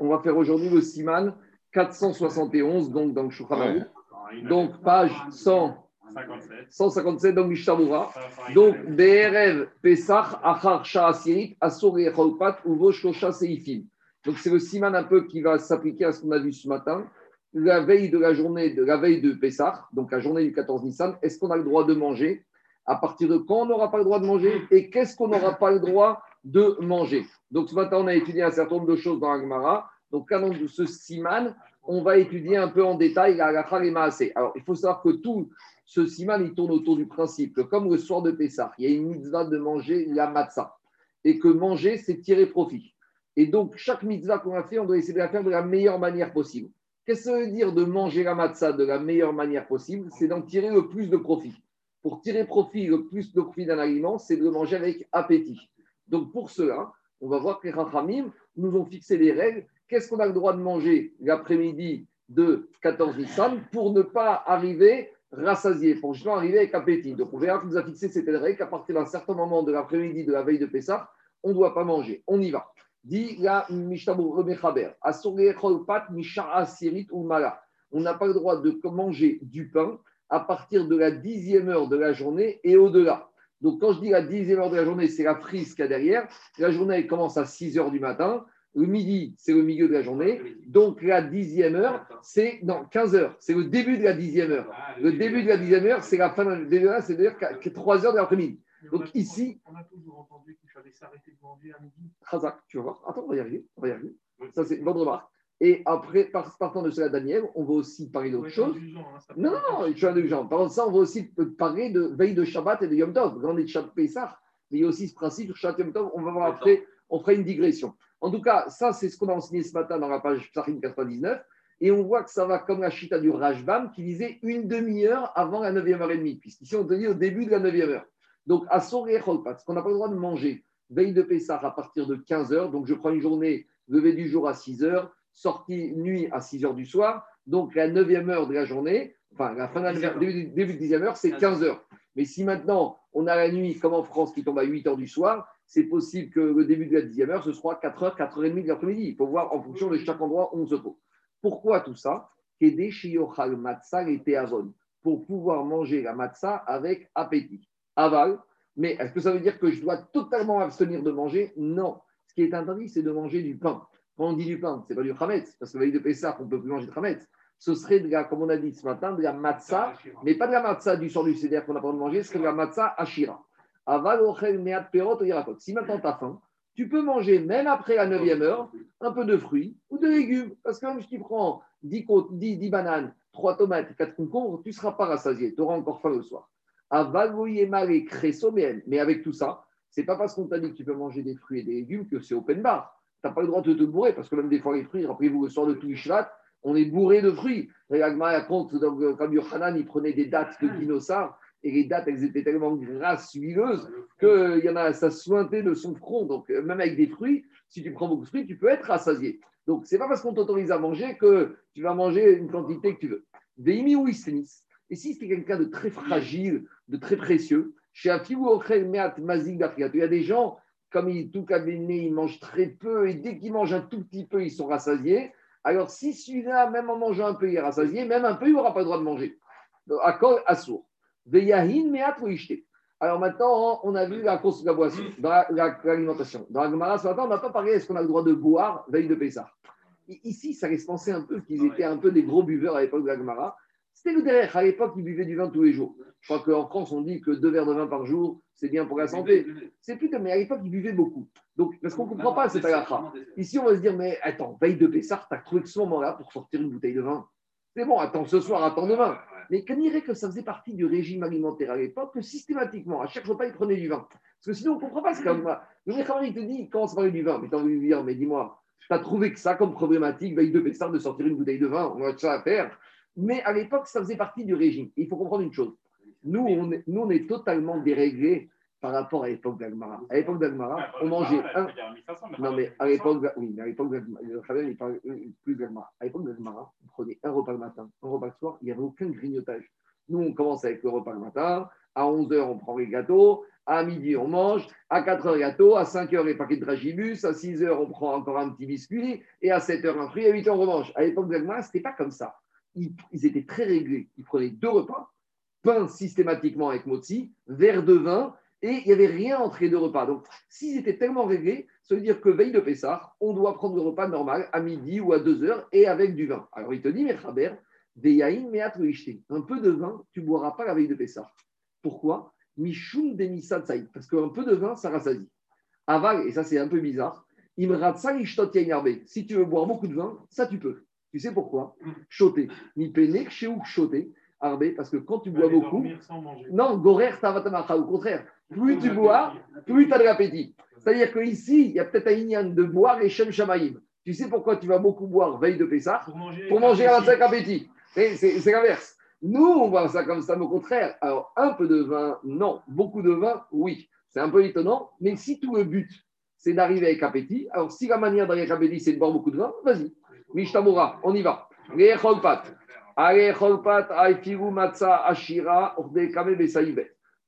On va faire aujourd'hui le Siman 471, donc dans le Shulchan Donc, page 100. 157 dans Mishnah Donc, BRF Pesach Achar Sha'asirit Asur Yecholpat Uvo Shosha Seifim. Donc, c'est le siman un peu qui va s'appliquer à ce qu'on a vu ce matin. La veille de la journée, de la veille de Pessah, donc la journée du 14 Nissan, est-ce qu'on a le droit de manger? À partir de quand on n'aura pas le droit de manger? Et qu'est-ce qu'on n'aura pas le droit de manger Donc, ce matin, on a étudié un certain nombre de choses dans Agmara. Donc, de ce siman, on va étudier un peu en détail la et Alors, il faut savoir que tout ce siman, il tourne autour du principe comme le soir de Pessah, il y a une mitzvah de manger la matzah. Et que manger, c'est tirer profit. Et donc, chaque mitzvah qu'on a fait, on doit essayer de la faire de la meilleure manière possible. Qu'est-ce que ça veut dire de manger la matzah de la meilleure manière possible? C'est d'en tirer le plus de profit. Pour tirer profit, le plus de profit d'un aliment, c'est de le manger avec appétit. Donc, pour cela, on va voir que les Rachamim nous ont fixé des règles. Qu'est-ce qu'on a le droit de manger l'après-midi de 14 Nissan pour ne pas arriver rassasié, pour justement arriver avec appétit? Donc, on verra qu'il nous a fixé cette règle qu'à partir d'un certain moment de l'après-midi de la veille de Pessah, on ne doit pas manger. On y va. Dit la ou Mala. On n'a pas le droit de manger du pain à partir de la dixième heure de la journée et au-delà. Donc, quand je dis la dixième heure de la journée, c'est la frise qu'il y a derrière. La journée elle commence à 6 heures du matin. Le midi, c'est le milieu de la journée. Donc, la dixième heure, c'est dans 15 heures. C'est le début de la dixième heure. Le début de la dixième heure, c'est la fin de la c'est-à-dire 3 heures de l'après-midi. Donc ici. On a toujours entendu qu'il fallait s'arrêter de manger à midi. Razak, tu vas voir. Attends, on va y arriver. On va y arriver. Ça, c'est une bonne remarque. Et après, partant de cela, Daniel, on va aussi parler d'autre chose. Hein, non, non, je suis indulgent. Par contre, ça, on va aussi parler de veille de Shabbat et de Yom Tov. Grande de Shabbat Pessah. Mais il y a aussi ce principe sur Shabbat Yom Tov. On va voir après, on fera une digression. En tout cas, ça, c'est ce qu'on a enseigné ce matin dans la page Psachim 99. Et on voit que ça va comme la chita du Rajbam qui disait une demi-heure avant la 9e heure et demie. Puisqu'ici, on te dit au début de la 9e heure. Donc, à son parce qu'on n'a pas le droit de manger veille de Pessah à partir de 15 heures. Donc, je prends une journée, lever du jour à 6 heures, sortie nuit à 6 heures du soir. Donc, la 9e heure de la journée, enfin, la fin de la début, début de 10e heure, c'est 15 heures. Mais si maintenant, on a la nuit, comme en France, qui tombe à 8 heures du soir, c'est possible que le début de la 10e heure, ce soit 4 heures, 4 h 30 de l'après-midi. Il faut voir en fonction de chaque endroit où on se trouve. Pourquoi tout ça? Pour pouvoir manger la matzah avec appétit aval. Mais est-ce que ça veut dire que je dois totalement abstenir de manger? Non. Ce qui est interdit, c'est de manger du pain. Quand on dit du pain, ce n'est pas du chametz, parce que la veille de Pessah, on ne peut plus manger de chametz. Ce serait, de la, comme on a dit ce matin, de la matzah, mais pas de la matzah du sort du CDR qu'on n'a pas le droit de manger, ce serait de la matzah ashira. Aval, meat, perot, Si maintenant tu as faim, tu peux manger, même après la 9e heure, un peu de fruits ou de légumes. Parce que même si tu prends 10, 10, 10 bananes, 3 tomates, 4 concombres, tu ne seras pas rassasié. Tu auras encore faim le soir. Mais avec tout ça, c'est pas parce qu'on t'a dit que tu peux manger des fruits et des légumes que c'est open bar. Tu n'as pas le droit de te bourrer parce que même des fois, les fruits, rappelez-vous, le soir de Touishvat, on est bourré de fruits. Agma raconte, donc, comme Yohanan, il prenait des dates de dinosaures et les dates, elles étaient tellement grasses, huileuses, qu'il y en a, ça sointait de son front. Donc, même avec des fruits, si tu prends beaucoup de fruits, tu peux être rassasié. Donc, c'est pas parce qu'on t'autorise à manger que tu vas manger une quantité que tu veux. Veimi ou et si c'est quelqu'un de très fragile, de très précieux, chez il y a des gens, comme ils, tout cabinet, ils mangent très peu, et dès qu'ils mangent un tout petit peu, ils sont rassasiés. Alors, si celui-là, même en mangeant un peu, il est rassasié, même un peu, il n'aura pas le droit de manger. Accord, assour. Alors maintenant, on a vu la course de la boisson, dans l'alimentation. Dans la Gemara, ce matin, on n'a pas parlé est-ce qu'on a le droit de boire veille de Pessah? Ici, ça laisse penser un peu qu'ils étaient un peu des gros buveurs à l'époque de la Gemara. C'était le derrière. À l'époque, ils buvaient du vin tous les jours. Je crois qu'en France, on dit que deux verres de vin par jour, c'est bien pour la santé. C'est plus que, mais à l'époque, ils buvaient beaucoup. Donc, parce qu'on ne comprend pas cette halakha. Ici, on va se dire, mais attends, veille de Pessah, tu as trouvé ce moment-là pour sortir une bouteille de vin. C'est bon, attends ce soir, attends demain. Mais qu'on dirait que ça faisait partie du régime alimentaire à l'époque, que systématiquement, à chaque repas, ils prenaient du vin? Parce que sinon, on ne comprend pas ce qu'il Le mec, il te dit, il commence à parler du vin. Mais t'as envie de dire, mais dis-moi, tu as trouvé que ça comme problématique, veille de Pessah, de sortir une bouteille de vin? On a ça à faire. Mais à l'époque, ça faisait partie du régime. il faut comprendre une chose. Nous, on est, nous, on est totalement déréglés par rapport à l'époque d'Agmara. À l'époque d'Agmara, on mangeait un. Non, mais à l'époque, oui, mais à l'époque d'Agmara, il parle plus d'Agmara. À l'époque d'Agmara, on prenait un repas le matin, un repas le soir, il n'y avait aucun grignotage. Nous, on commence avec le repas le matin. À 11h, on prend les gâteaux. À midi, on mange. À 4 heures, gâteau. À 5 heures, les paquets de dragibus. À 6 heures, on prend encore un petit biscuit. Et à 7 heures, un fruit. À 8 heures, on remange. À l'époque de ce n'était pas comme ça. Ils, étaient très réglés. Ils prenaient deux repas. Pain systématiquement avec motzi, verre de vin. Et il n'y avait rien entre les deux repas. Donc, s'ils étaient tellement réglés, ça veut dire que veille de Pessah, on doit prendre le repas normal à midi ou à 2 heures et avec du vin. Alors, il te dit, mais Khaber, un peu de vin, tu ne boiras pas la veille de Pessah. Pourquoi? Mishum Parce qu'un peu de vin, ça rassasie. Aval, et ça c'est un peu bizarre, si tu veux boire beaucoup de vin, ça tu peux. Tu sais pourquoi Choter. Ni pene, chez choter. Arbe, parce que quand tu bois beaucoup. Non, gorer tavatamacha, au contraire. Plus tu bois, plus tu as de l'appétit. C'est-à-dire qu'ici, il y a peut-être un ignan de boire les shem shamaïm. Tu sais pourquoi tu vas beaucoup boire veille de Pessah Pour manger, pour manger un appétit. C'est l'inverse. Nous, on voit ça comme ça, mais au contraire. Alors, un peu de vin, non. Beaucoup de vin, oui. C'est un peu étonnant, mais si tout le but, c'est d'arriver avec appétit, alors si la manière d'arriver avec appétit, c'est de boire beaucoup de vin, vas-y. Mishtamura, on y va.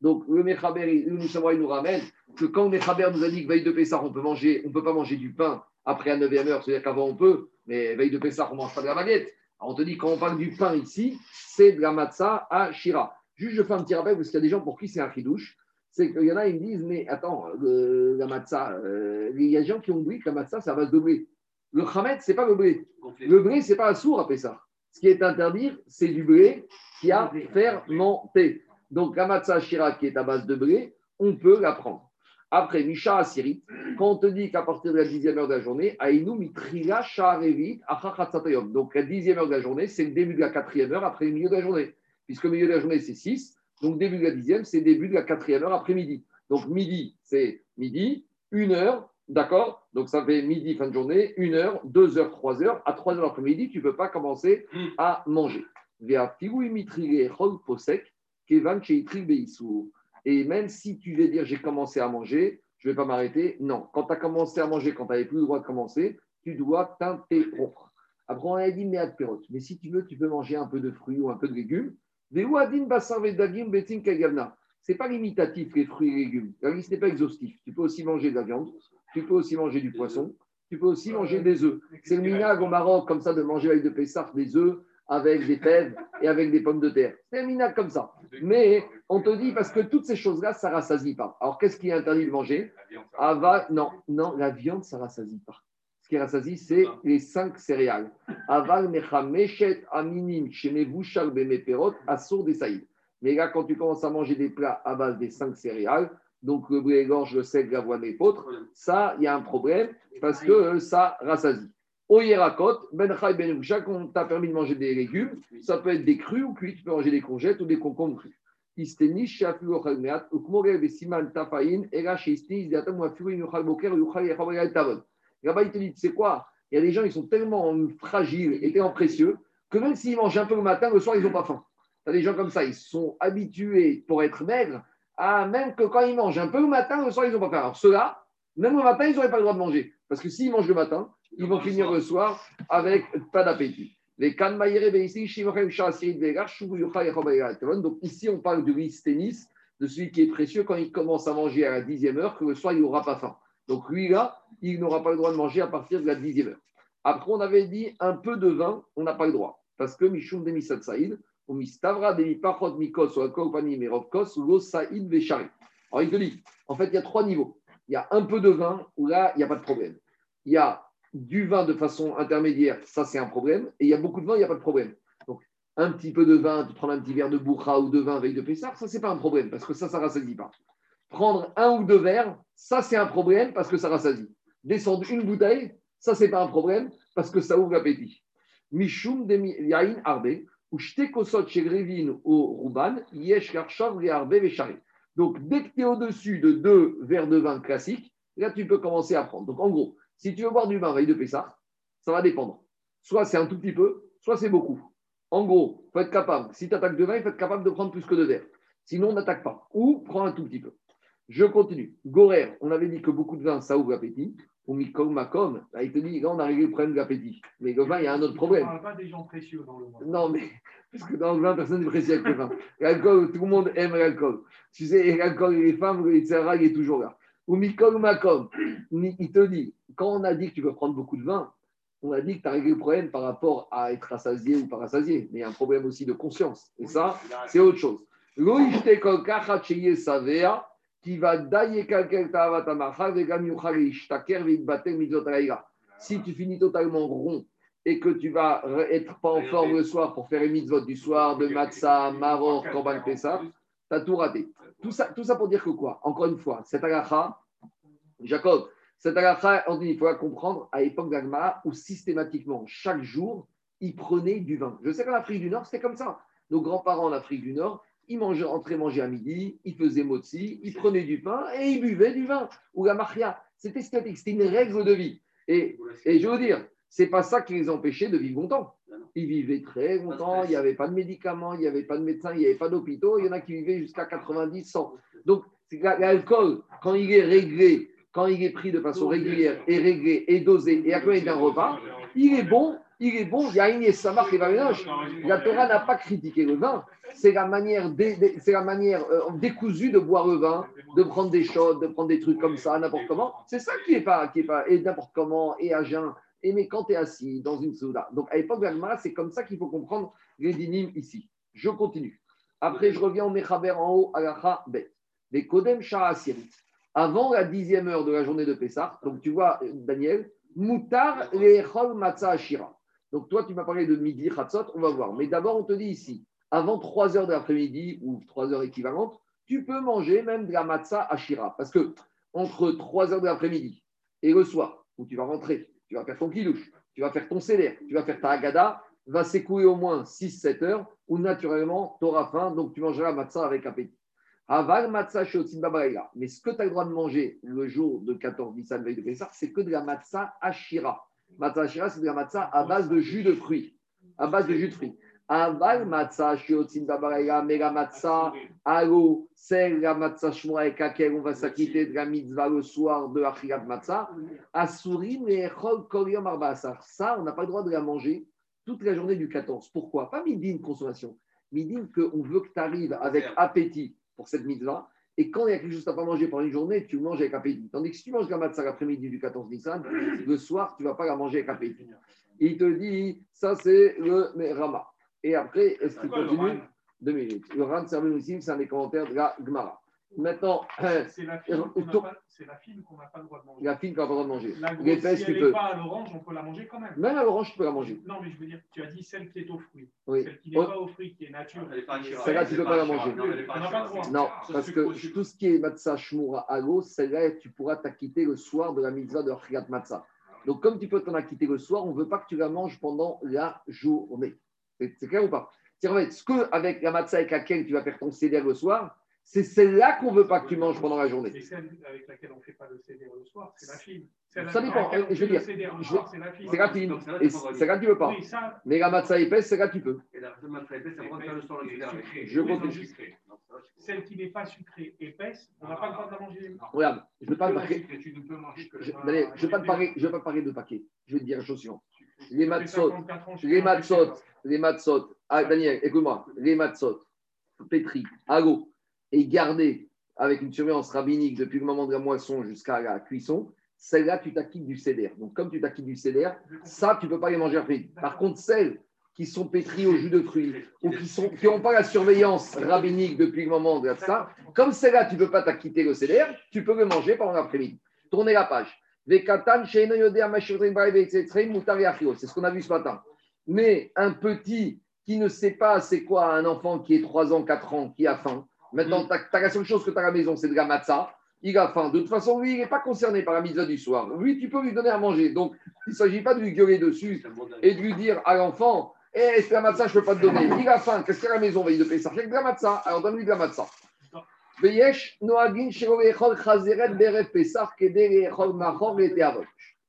Donc, le Mechaber, il nous ramène que quand le Mechaber nous a dit que veille de Pessah, on peut manger, on ne peut pas manger du pain après la 9e heure, c'est-à-dire qu'avant on peut, mais veille de Pessah, on ne mange pas de la baguette on te dit, quand on parle du pain ici, c'est de la matzah à Shira. Juste, je fais un petit rappel parce qu'il y a des gens pour qui c'est un chidouche. C'est qu'il y en a, ils me disent, mais attends, la matzah, euh, il y a des gens qui ont oublié que la matzah, à base de blé. Le chamet, ce n'est pas le blé. Le blé, ce n'est pas un sourd à ça. Ce qui est interdit, c'est du blé qui a fermenté. Donc, la matzah Shira qui est à base de blé, on peut la prendre. Après, Misha Asiri, quand on te dit qu'à partir de la dixième heure de la journée, Aïnou Mitrila Sha'arevit Donc la dixième heure de la journée, c'est le début de la quatrième heure après le milieu de la journée. Puisque le milieu de la journée, c'est 6. Donc début de la dixième, c'est début de la quatrième heure après midi. Donc midi, c'est midi, une heure, d'accord? Donc ça fait midi, fin de journée, une heure, deux heures, trois heures. À trois heures après-midi, tu ne peux pas commencer à manger. Et même si tu veux dire j'ai commencé à manger, je ne vais pas m'arrêter, non. Quand tu as commencé à manger, quand tu n'avais plus le droit de commencer, tu dois t'interrompre. Après, on a dit mais Mais si tu veux, tu peux manger un peu de fruits ou un peu de légumes. Ce n'est pas limitatif les fruits et légumes. La liste n'est pas exhaustif. Tu peux aussi manger de la viande, tu peux aussi manger du poisson, tu peux aussi manger des œufs. C'est le minag au Maroc, comme ça, de manger avec de Pessah des œufs avec des fèves et avec des pommes de terre. C'est un minac comme ça. Mais on te dit, parce que toutes ces choses-là, ça ne rassasie pas. Alors, qu'est-ce qui est interdit de manger? Ava, non, non, la viande, ça ne rassasie pas. Ce qui rassasie, c'est les cinq céréales. Aval, mecha, meshet, aminim, shemevushal, bemeperot, assour des saïd. Mais là, quand tu commences à manger des plats à base des cinq céréales, donc le blé, l'orge, le sel, l'avoine et l'autre, ça, il y a un problème parce que euh, ça rassasie. Au Yerakot, Ben Chai Ben on t'a permis de manger des légumes, ça peut être des crus ou cuits, tu peux manger des courgettes ou des concombres crus. Là-bas, il te dit, c'est quoi? Il y a des gens, ils sont tellement fragiles et tellement précieux que même s'ils mangent un peu le matin, le soir, ils n'ont pas faim. Tu as des gens comme ça, ils sont habitués pour être maigres, à même que quand ils mangent un peu le matin, le soir, ils n'ont pas faim. Alors ceux-là, même le matin, ils n'auraient pas le droit de manger. Parce que s'ils mangent le matin, ils vont finir le soir avec pas d'appétit. Les Donc ici, on parle riz tennis, de celui qui est précieux quand il commence à manger à la dixième heure, que le soir, il n'aura pas faim. Donc lui, là, il n'aura pas le droit de manger à partir de la dixième heure. Après, on avait dit un peu de vin, on n'a pas le droit. Parce que Mishum Demisat Saïd, ou. Alors il te dit, en fait, il y a trois niveaux. Il y a un peu de vin où là, il n'y a pas de problème. Il y a du vin de façon intermédiaire, ça c'est un problème. Et il y a beaucoup de vin, il n'y a pas de problème. Donc, un petit peu de vin, tu prends un petit verre de bourra ou de vin avec de Pessar, ça c'est pas un problème parce que ça, ça rassasie pas. Prendre un ou deux verres, ça c'est un problème parce que ça rassasie. Descendre une bouteille, ça c'est pas un problème parce que ça ouvre l'appétit. Mishum de yain arbe, ou kosot grevin au arbe Donc, dès que tu es au-dessus de deux verres de vin classiques, là tu peux commencer à prendre. Donc, en gros, si tu veux boire du vin veille de Pessah, ça va dépendre. Soit c'est un tout petit peu, soit c'est beaucoup. En gros, il faut être capable, si tu attaques de vin, il faut être capable de prendre plus que de verre. Sinon, on n'attaque pas. Ou prends un tout petit peu. Je continue. Gorer, on avait dit que beaucoup de vin, ça ouvre l'appétit. Ou Mikol Makom, il te dit, là, on a réglé le problème de l'appétit. Mais le vin, il y a un autre problème. On pas des gens précieux dans le monde. Non, mais parce que dans le vin, personne n'est précieux avec le vin. L'alcool, tout le monde aime l'alcool. Tu sais, l'alcool et les femmes, Yitzhara, il est toujours là. Ou Mikol Makom, il te dit, quand on a dit que tu peux prendre beaucoup de vin, on a dit que tu as réglé le problème par rapport à être rassasié ou pas rassasié. Mais il y a un problème aussi de conscience. Et ça, c'est autre chose. Loïchte savea, qui va dailler quelqu'un Si tu finis totalement rond et que tu vas être pas en forme le soir pour faire les mitzvot du soir, de matzah, maror, korban pessah, tu as tout raté. Tout ça, tout ça pour dire que quoi? Encore une fois, cette agacha, Jacob, cette agacha, on dit, il faut comprendre à l'époque d'Agma où systématiquement, chaque jour, ils prenaient du vin. Je sais qu'en Afrique du Nord, c'était comme ça. Nos grands-parents en Afrique du Nord, ils mangeaient, entraient manger à midi, ils faisaient motzi, ils prenaient du pain et ils buvaient du vin. Ou la maria. C'était statique, c'était une règle de vie. Et, et je veux dire, c'est pas ça qui les empêchait de vivre longtemps. Ils vivaient très longtemps, il n'y avait pas de médicaments, il n'y avait pas de médecins, il n'y avait pas d'hôpitaux, il y en a qui vivaient jusqu'à 90, 100. Donc, l'alcool, quand il est réglé, quand il est pris de façon régulière et réglé et dosé et accompagné d'un repas, il est bon, il est bon, il y a une Samar qui va La Torah n'a pas critiqué le vin, c'est la manière, c'est la manière euh, décousue de boire le vin, de prendre des choses, de prendre des trucs comme ça, n'importe comment. C'est ça qui est pas, qui est pas, et n'importe comment, et à jeun. Et mais quand tu es assis dans une souda. Donc à l'époque de c'est comme ça qu'il faut comprendre les dynimes ici. Je continue. Après, je reviens au Mechaber en haut à la Bet. Les Kodem Avant la dixième heure de la journée de Pessah, donc tu vois, Daniel, Moutar Lechol Matzah Ashira. Donc toi, tu m'as parlé de midi, Chatzot, on va voir. Mais d'abord, on te dit ici, avant 3 heures de l'après-midi ou 3 heures équivalentes, tu peux manger même de la matzah ashira. Parce que entre 3 heures de l'après-midi et le soir, où tu vas rentrer, tu vas faire ton kilouche, tu vas faire ton céder, tu vas faire ta agada, va s'écouler au moins 6-7 heures où naturellement tu auras faim, donc tu mangeras la matzah avec appétit. Aval matzah Mais ce que tu as le droit de manger le jour de 14 Nissan veille de Pessah, c'est que de la matzah ashira. Matzah ashira, c'est de la matzah à base de jus de fruits. À base de jus de fruits. Aval matzah shiotzin babaraya, mais la matzah, allo, c'est la matzah shmoa avec laquelle on va s'acquitter de la mitzvah le soir de Achilat matzah. Asurim et echol kolium arbasar. Ça, on n'a pas le droit de la manger toute la journée du 14. Pourquoi? Pas midin consommation. Midin qu'on veut que tu arrives avec appétit pour cette mitzvah. Et quand il y a quelque chose à pas manger pendant une journée, tu manges avec appétit. Tandis que si tu manges la matzah l'après-midi du 14 Nissan, le soir, tu ne vas pas la manger avec appétit. Il te dit, ça c'est le Rama. Et après, est-ce qu'il continue Deux minutes. Le Ran aussi, c'est un des commentaires de la Gemara. Maintenant, c'est la fine qu'on n'a pas, le droit de manger. La fine qu'on n'a pas le droit de manger. L'épaisse, si elle n'est pas à l'orange, on peut la manger quand même. Même à l'orange, tu peux la manger. Non, mais je veux dire, tu as dit celle qui est aux fruits. Oui. Celle qui n'est pas aux fruits, qui est nature. Celle-là, tu ne peux pas la manger. On n'a pas le droit. Non, parce que tout ce qui est matzah shmura ago, celle-là, tu pourras t'acquitter le soir de la mitzvah de Rchiat matzah. Donc, comme tu peux t'en acquitter le soir, on ne veut pas que tu la manges pendant la journée. C'est clair ou pas? C'est en fait, ce que avec la matzah avec laquelle tu vas faire ton céder le soir, c'est celle-là qu'on ne veut pas que tu manges pendant la journée. C'est celle avec laquelle on ne fait pas le céder le soir, c'est la fine. Ça dépend. Je veux dire, c'est la fine. C'est la fine. Et c'est là que tu ne veux pas. Mais la matzah épaisse, c'est là que tu peux. Et la matzah épaisse, ça prend le soir le céder Je continue. Celle qui n'est pas sucrée, épaisse, on n'a pas le droit de la manger. Regarde, je ne veux pas parler. Je ne veux pas parler de paquet. Je vais te dire la chose suivante. Les matzot, les matzot, les matzot. Ah, Daniel, écoute-moi. Les matzot, pétri, à l'eau et gardé avec une surveillance rabbinique depuis le moment de la moisson jusqu'à la cuisson, celle-là, tu t'acquittes du céder. Donc, comme tu t'acquittes du céder, ça, tu ne peux pas les manger après. Par contre, celles qui sont pétries au jus de fruits ou qui n'ont pas la surveillance rabbinique depuis le moment de ça, comme celle-là, tu ne peux pas t'acquitter le céder, tu peux le manger pendant l'après-midi. Tournez la page. C'est ce qu'on a vu ce matin. Mais un petit qui ne sait pas c'est quoi un enfant qui est 3 ans, 4 ans, qui a faim, Maintenant, tu as, la seule chose que tu as à la maison, c'est de la matzah. Il a faim. De toute façon, lui, il n'est pas concerné par la mitzvah du soir. Lui, tu peux lui donner à manger. Donc, il ne s'agit pas de lui gueuler dessus et de lui dire à l'enfant Eh, c'est la matzah, je ne peux pas te donner. Il a faim. Qu'est-ce qu'il y a à la maison? Il de payer ça. De la matzah. Alors, donne-lui de la matzah.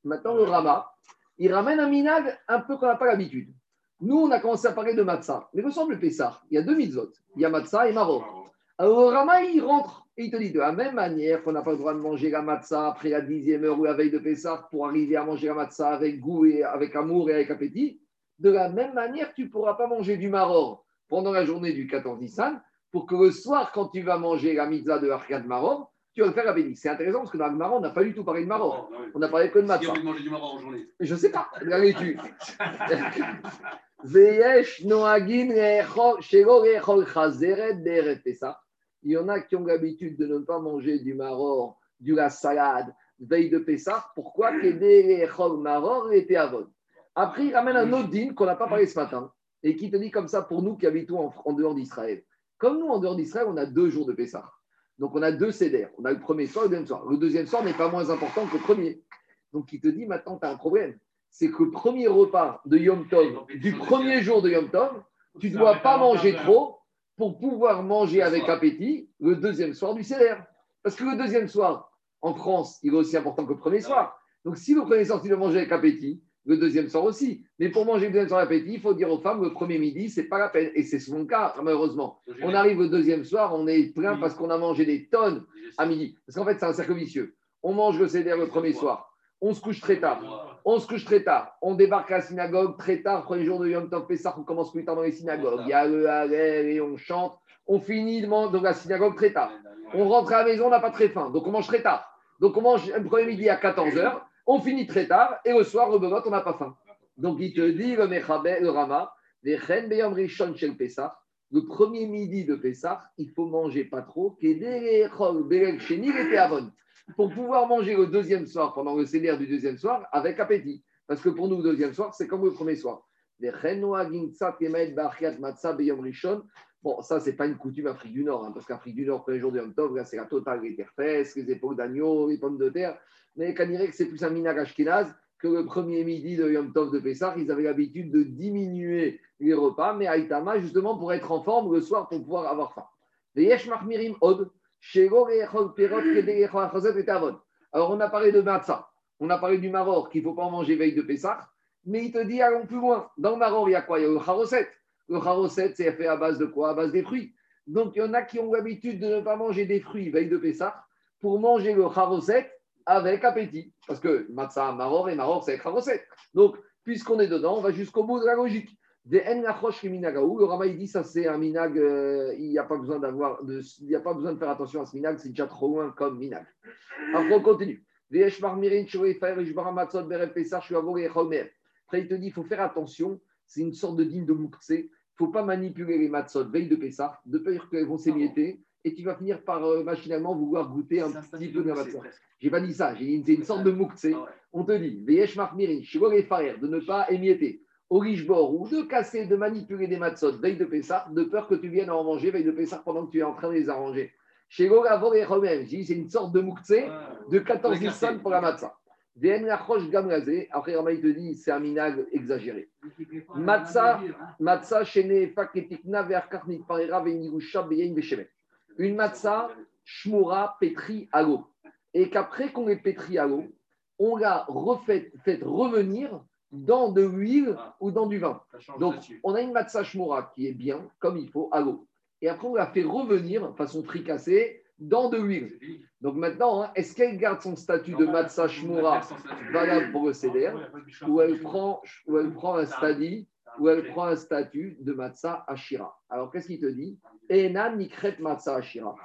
Maintenant, le Rama, il ramène un minag un peu qu'on n'a pas l'habitude. Nous, on a commencé à parler de matzah. Mais me semble Pessah, il y a deux mitzvot. Il y a matzah et maror. Alors, Rama, il rentre Et il te dit de la même manière qu'on n'a pas le droit de manger la matzah après la dixième heure ou la veille de Pessah pour arriver à manger la matzah avec goût et avec amour et avec appétit, de la même manière, tu ne pourras pas manger du maror pendant la journée du 14 Nissan pour que le soir, quand tu vas manger la mitzvah de Arkad Maror, tu vas le faire à C'est intéressant parce que dans le Maror, on n'a pas du tout parlé de Maror. On a parlé que de matzah. Si manger du maror en journée. Je ne sais pas. Veyesh noagin shelo chazeret Pessah. Il y en a qui ont l'habitude de ne pas manger du maror, de la salade, veille de Pessah. Pourquoi le'echol maror et te'avon. Après, il ramène un autre din qu'on n'a pas parlé ce matin et qui te dit comme ça pour nous qui habitons en, en dehors d'Israël. Comme nous, en dehors d'Israël, on a deux jours de Pessah. Donc, on a deux CDR. On a le premier soir et le deuxième soir. Le deuxième soir n'est pas moins important que le premier. Donc, il te dit maintenant, tu as un problème. C'est que le premier repas de Yom Tov, du premier jour de Yom Tov, tu ne dois pas manger trop pour pouvoir manger avec appétit le deuxième soir du CDR. Parce que le deuxième soir, en France, il est aussi important que le premier soir. Donc, si le premier soir, tu le manges avec appétit, le deuxième soir aussi. Mais pour manger le deuxième soir avec appétit, il faut dire aux femmes, le premier midi, c'est pas la peine. Et c'est souvent le cas, malheureusement. On arrive le deuxième soir, on est plein parce qu'on a mangé des tonnes à midi. Parce qu'en fait, c'est un cercle vicieux. On mange le CDR le premier soir, on se couche très tard. On se couche très tard. On débarque à la synagogue très tard. Premier jour de Yom Tov Pessah, on commence plus tard dans les synagogues. Il y a le Hallel et on chante. On finit dans la synagogue très tard. On rentre à la maison, on n'a pas très faim. Donc on mange très tard. Donc on mange un premier midi à 14h. On finit très tard. Et le soir, au Bebot, on n'a pas faim. Donc il te dit, le Mechaber, le Rama, le premier midi de Pessah, il faut manger pas trop. Et pour pouvoir manger le deuxième soir, pendant le CDR du deuxième soir, avec appétit. Parce que pour nous, le deuxième soir, c'est comme le premier soir. Bon, ça, c'est pas une coutume Afrique du Nord, hein, parce qu'Afrique du Nord, premier jour de Yom Tov, c'est la totale, les terres les épaules d'agneau, les pommes de terre. Mais que c'est plus un minag ashkenaz que le premier midi de Yom Tov de Pessah, ils avaient l'habitude de diminuer les repas, mais Aïtama, justement, pour être en forme le soir, pour pouvoir avoir faim. Les Yesh Mahmirim Od, alors, on a parlé de matzah, on a parlé du maror qu'il ne faut pas manger veille de Pessah, mais il te dit, allons plus loin. Dans le maror, il y a quoi? Il y a le charoset. Le charoset, c'est fait à base de quoi? À base des fruits. Donc, il y en a qui ont l'habitude de ne pas manger des fruits veille de Pessah pour manger le charoset avec appétit. Parce que matzah, maror et maror, c'est charoset. Donc, puisqu'on est dedans, on va jusqu'au bout de la logique. Des Le Rama il dit ça c'est un minag, euh, il n'y a pas besoin d'avoir, de, il n'y a pas besoin de faire attention à ce minag, c'est déjà trop loin comme minag. Après on continue. Après il te dit il faut faire attention, c'est une sorte de digne de moukse, il ne faut pas manipuler les matzot veille de Pessah, de peur qu'elles vont s'émietter. Et tu vas finir par euh, machinalement vouloir goûter un petit peu de la matzot. J'ai pas dit ça, j'ai dit c'est une sorte de moukse. On te dit, de ne pas émietter au Richbord ou de casser, de manipuler des matzot veille de Pessah, de peur que tu viennes en manger veille de Pessah pendant que tu es en train de les arranger. Chez Goravor et Romem, c'est une sorte de moukse de 14 Nissan pour la matzah. VN Lachosh Gamrazé, après Ramaï te dit, c'est un minag exagéré. Matzah, matzah, Shene, Faketikna, Verkarnik, Parera, Venirusha, Beyen, Veshemet. Une matzah, Shmura, pétri à l'eau. Et qu'après qu'on ait pétri à l'eau, on l'a refait, fait revenir dans de l'huile ou dans du vin. Donc, on a une matzah shmura qui est bien, comme il faut, à l'eau. Et après, on la fait revenir, façon fricassée, dans de l'huile. Donc maintenant, hein, est-ce qu'elle garde son statut de matzah shmura valable pour le CDR ou elle prend, ou elle prend un statut ou elle prend un statut de matzah ashira Alors, qu'est-ce qu'il te dit Ena nikret matzah ashira.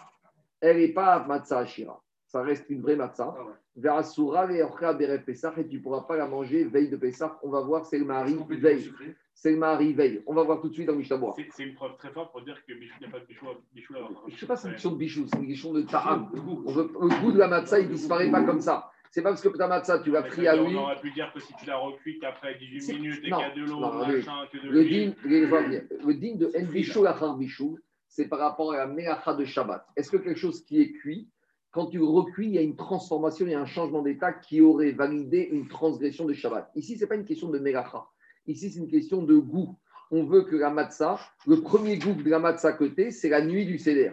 Elle n'est pas matzah ashira. Ça reste une vraie matzah. Verasura et Pessah et tu ne pourras pas la manger veille de Pessah. On va voir, c'est le mari veille. C'est le mari veille. On va voir tout de suite dans Mishnah C'est c'est une preuve très forte pour dire qu'il n'y a pas de bichou, bichou. Je ne sais pas si c'est une question de bichou, c'est une question de ta'am. Le goût de la matzah, il ne disparaît pas comme ça. C'est pas parce que ta matzah, tu l'as pris à lui. On aurait pu dire que si tu l'as recuite qu'après 18 C'est- minutes et qu'il y a de l'eau, machin, que de Le l'huile. le din de En Bichou Achar Bichou, c'est par rapport à la Melacha de Shabbat. Est-ce que quelque chose qui est cuit, quand tu recuis, il y a une transformation, il y a un changement d'état qui aurait validé une transgression de Shabbat Ici, ce n'est pas une question de Melacha. Ici, c'est une question de goût. On veut que la matzah, le premier goût de la matzah côté, c'est la nuit du Seder.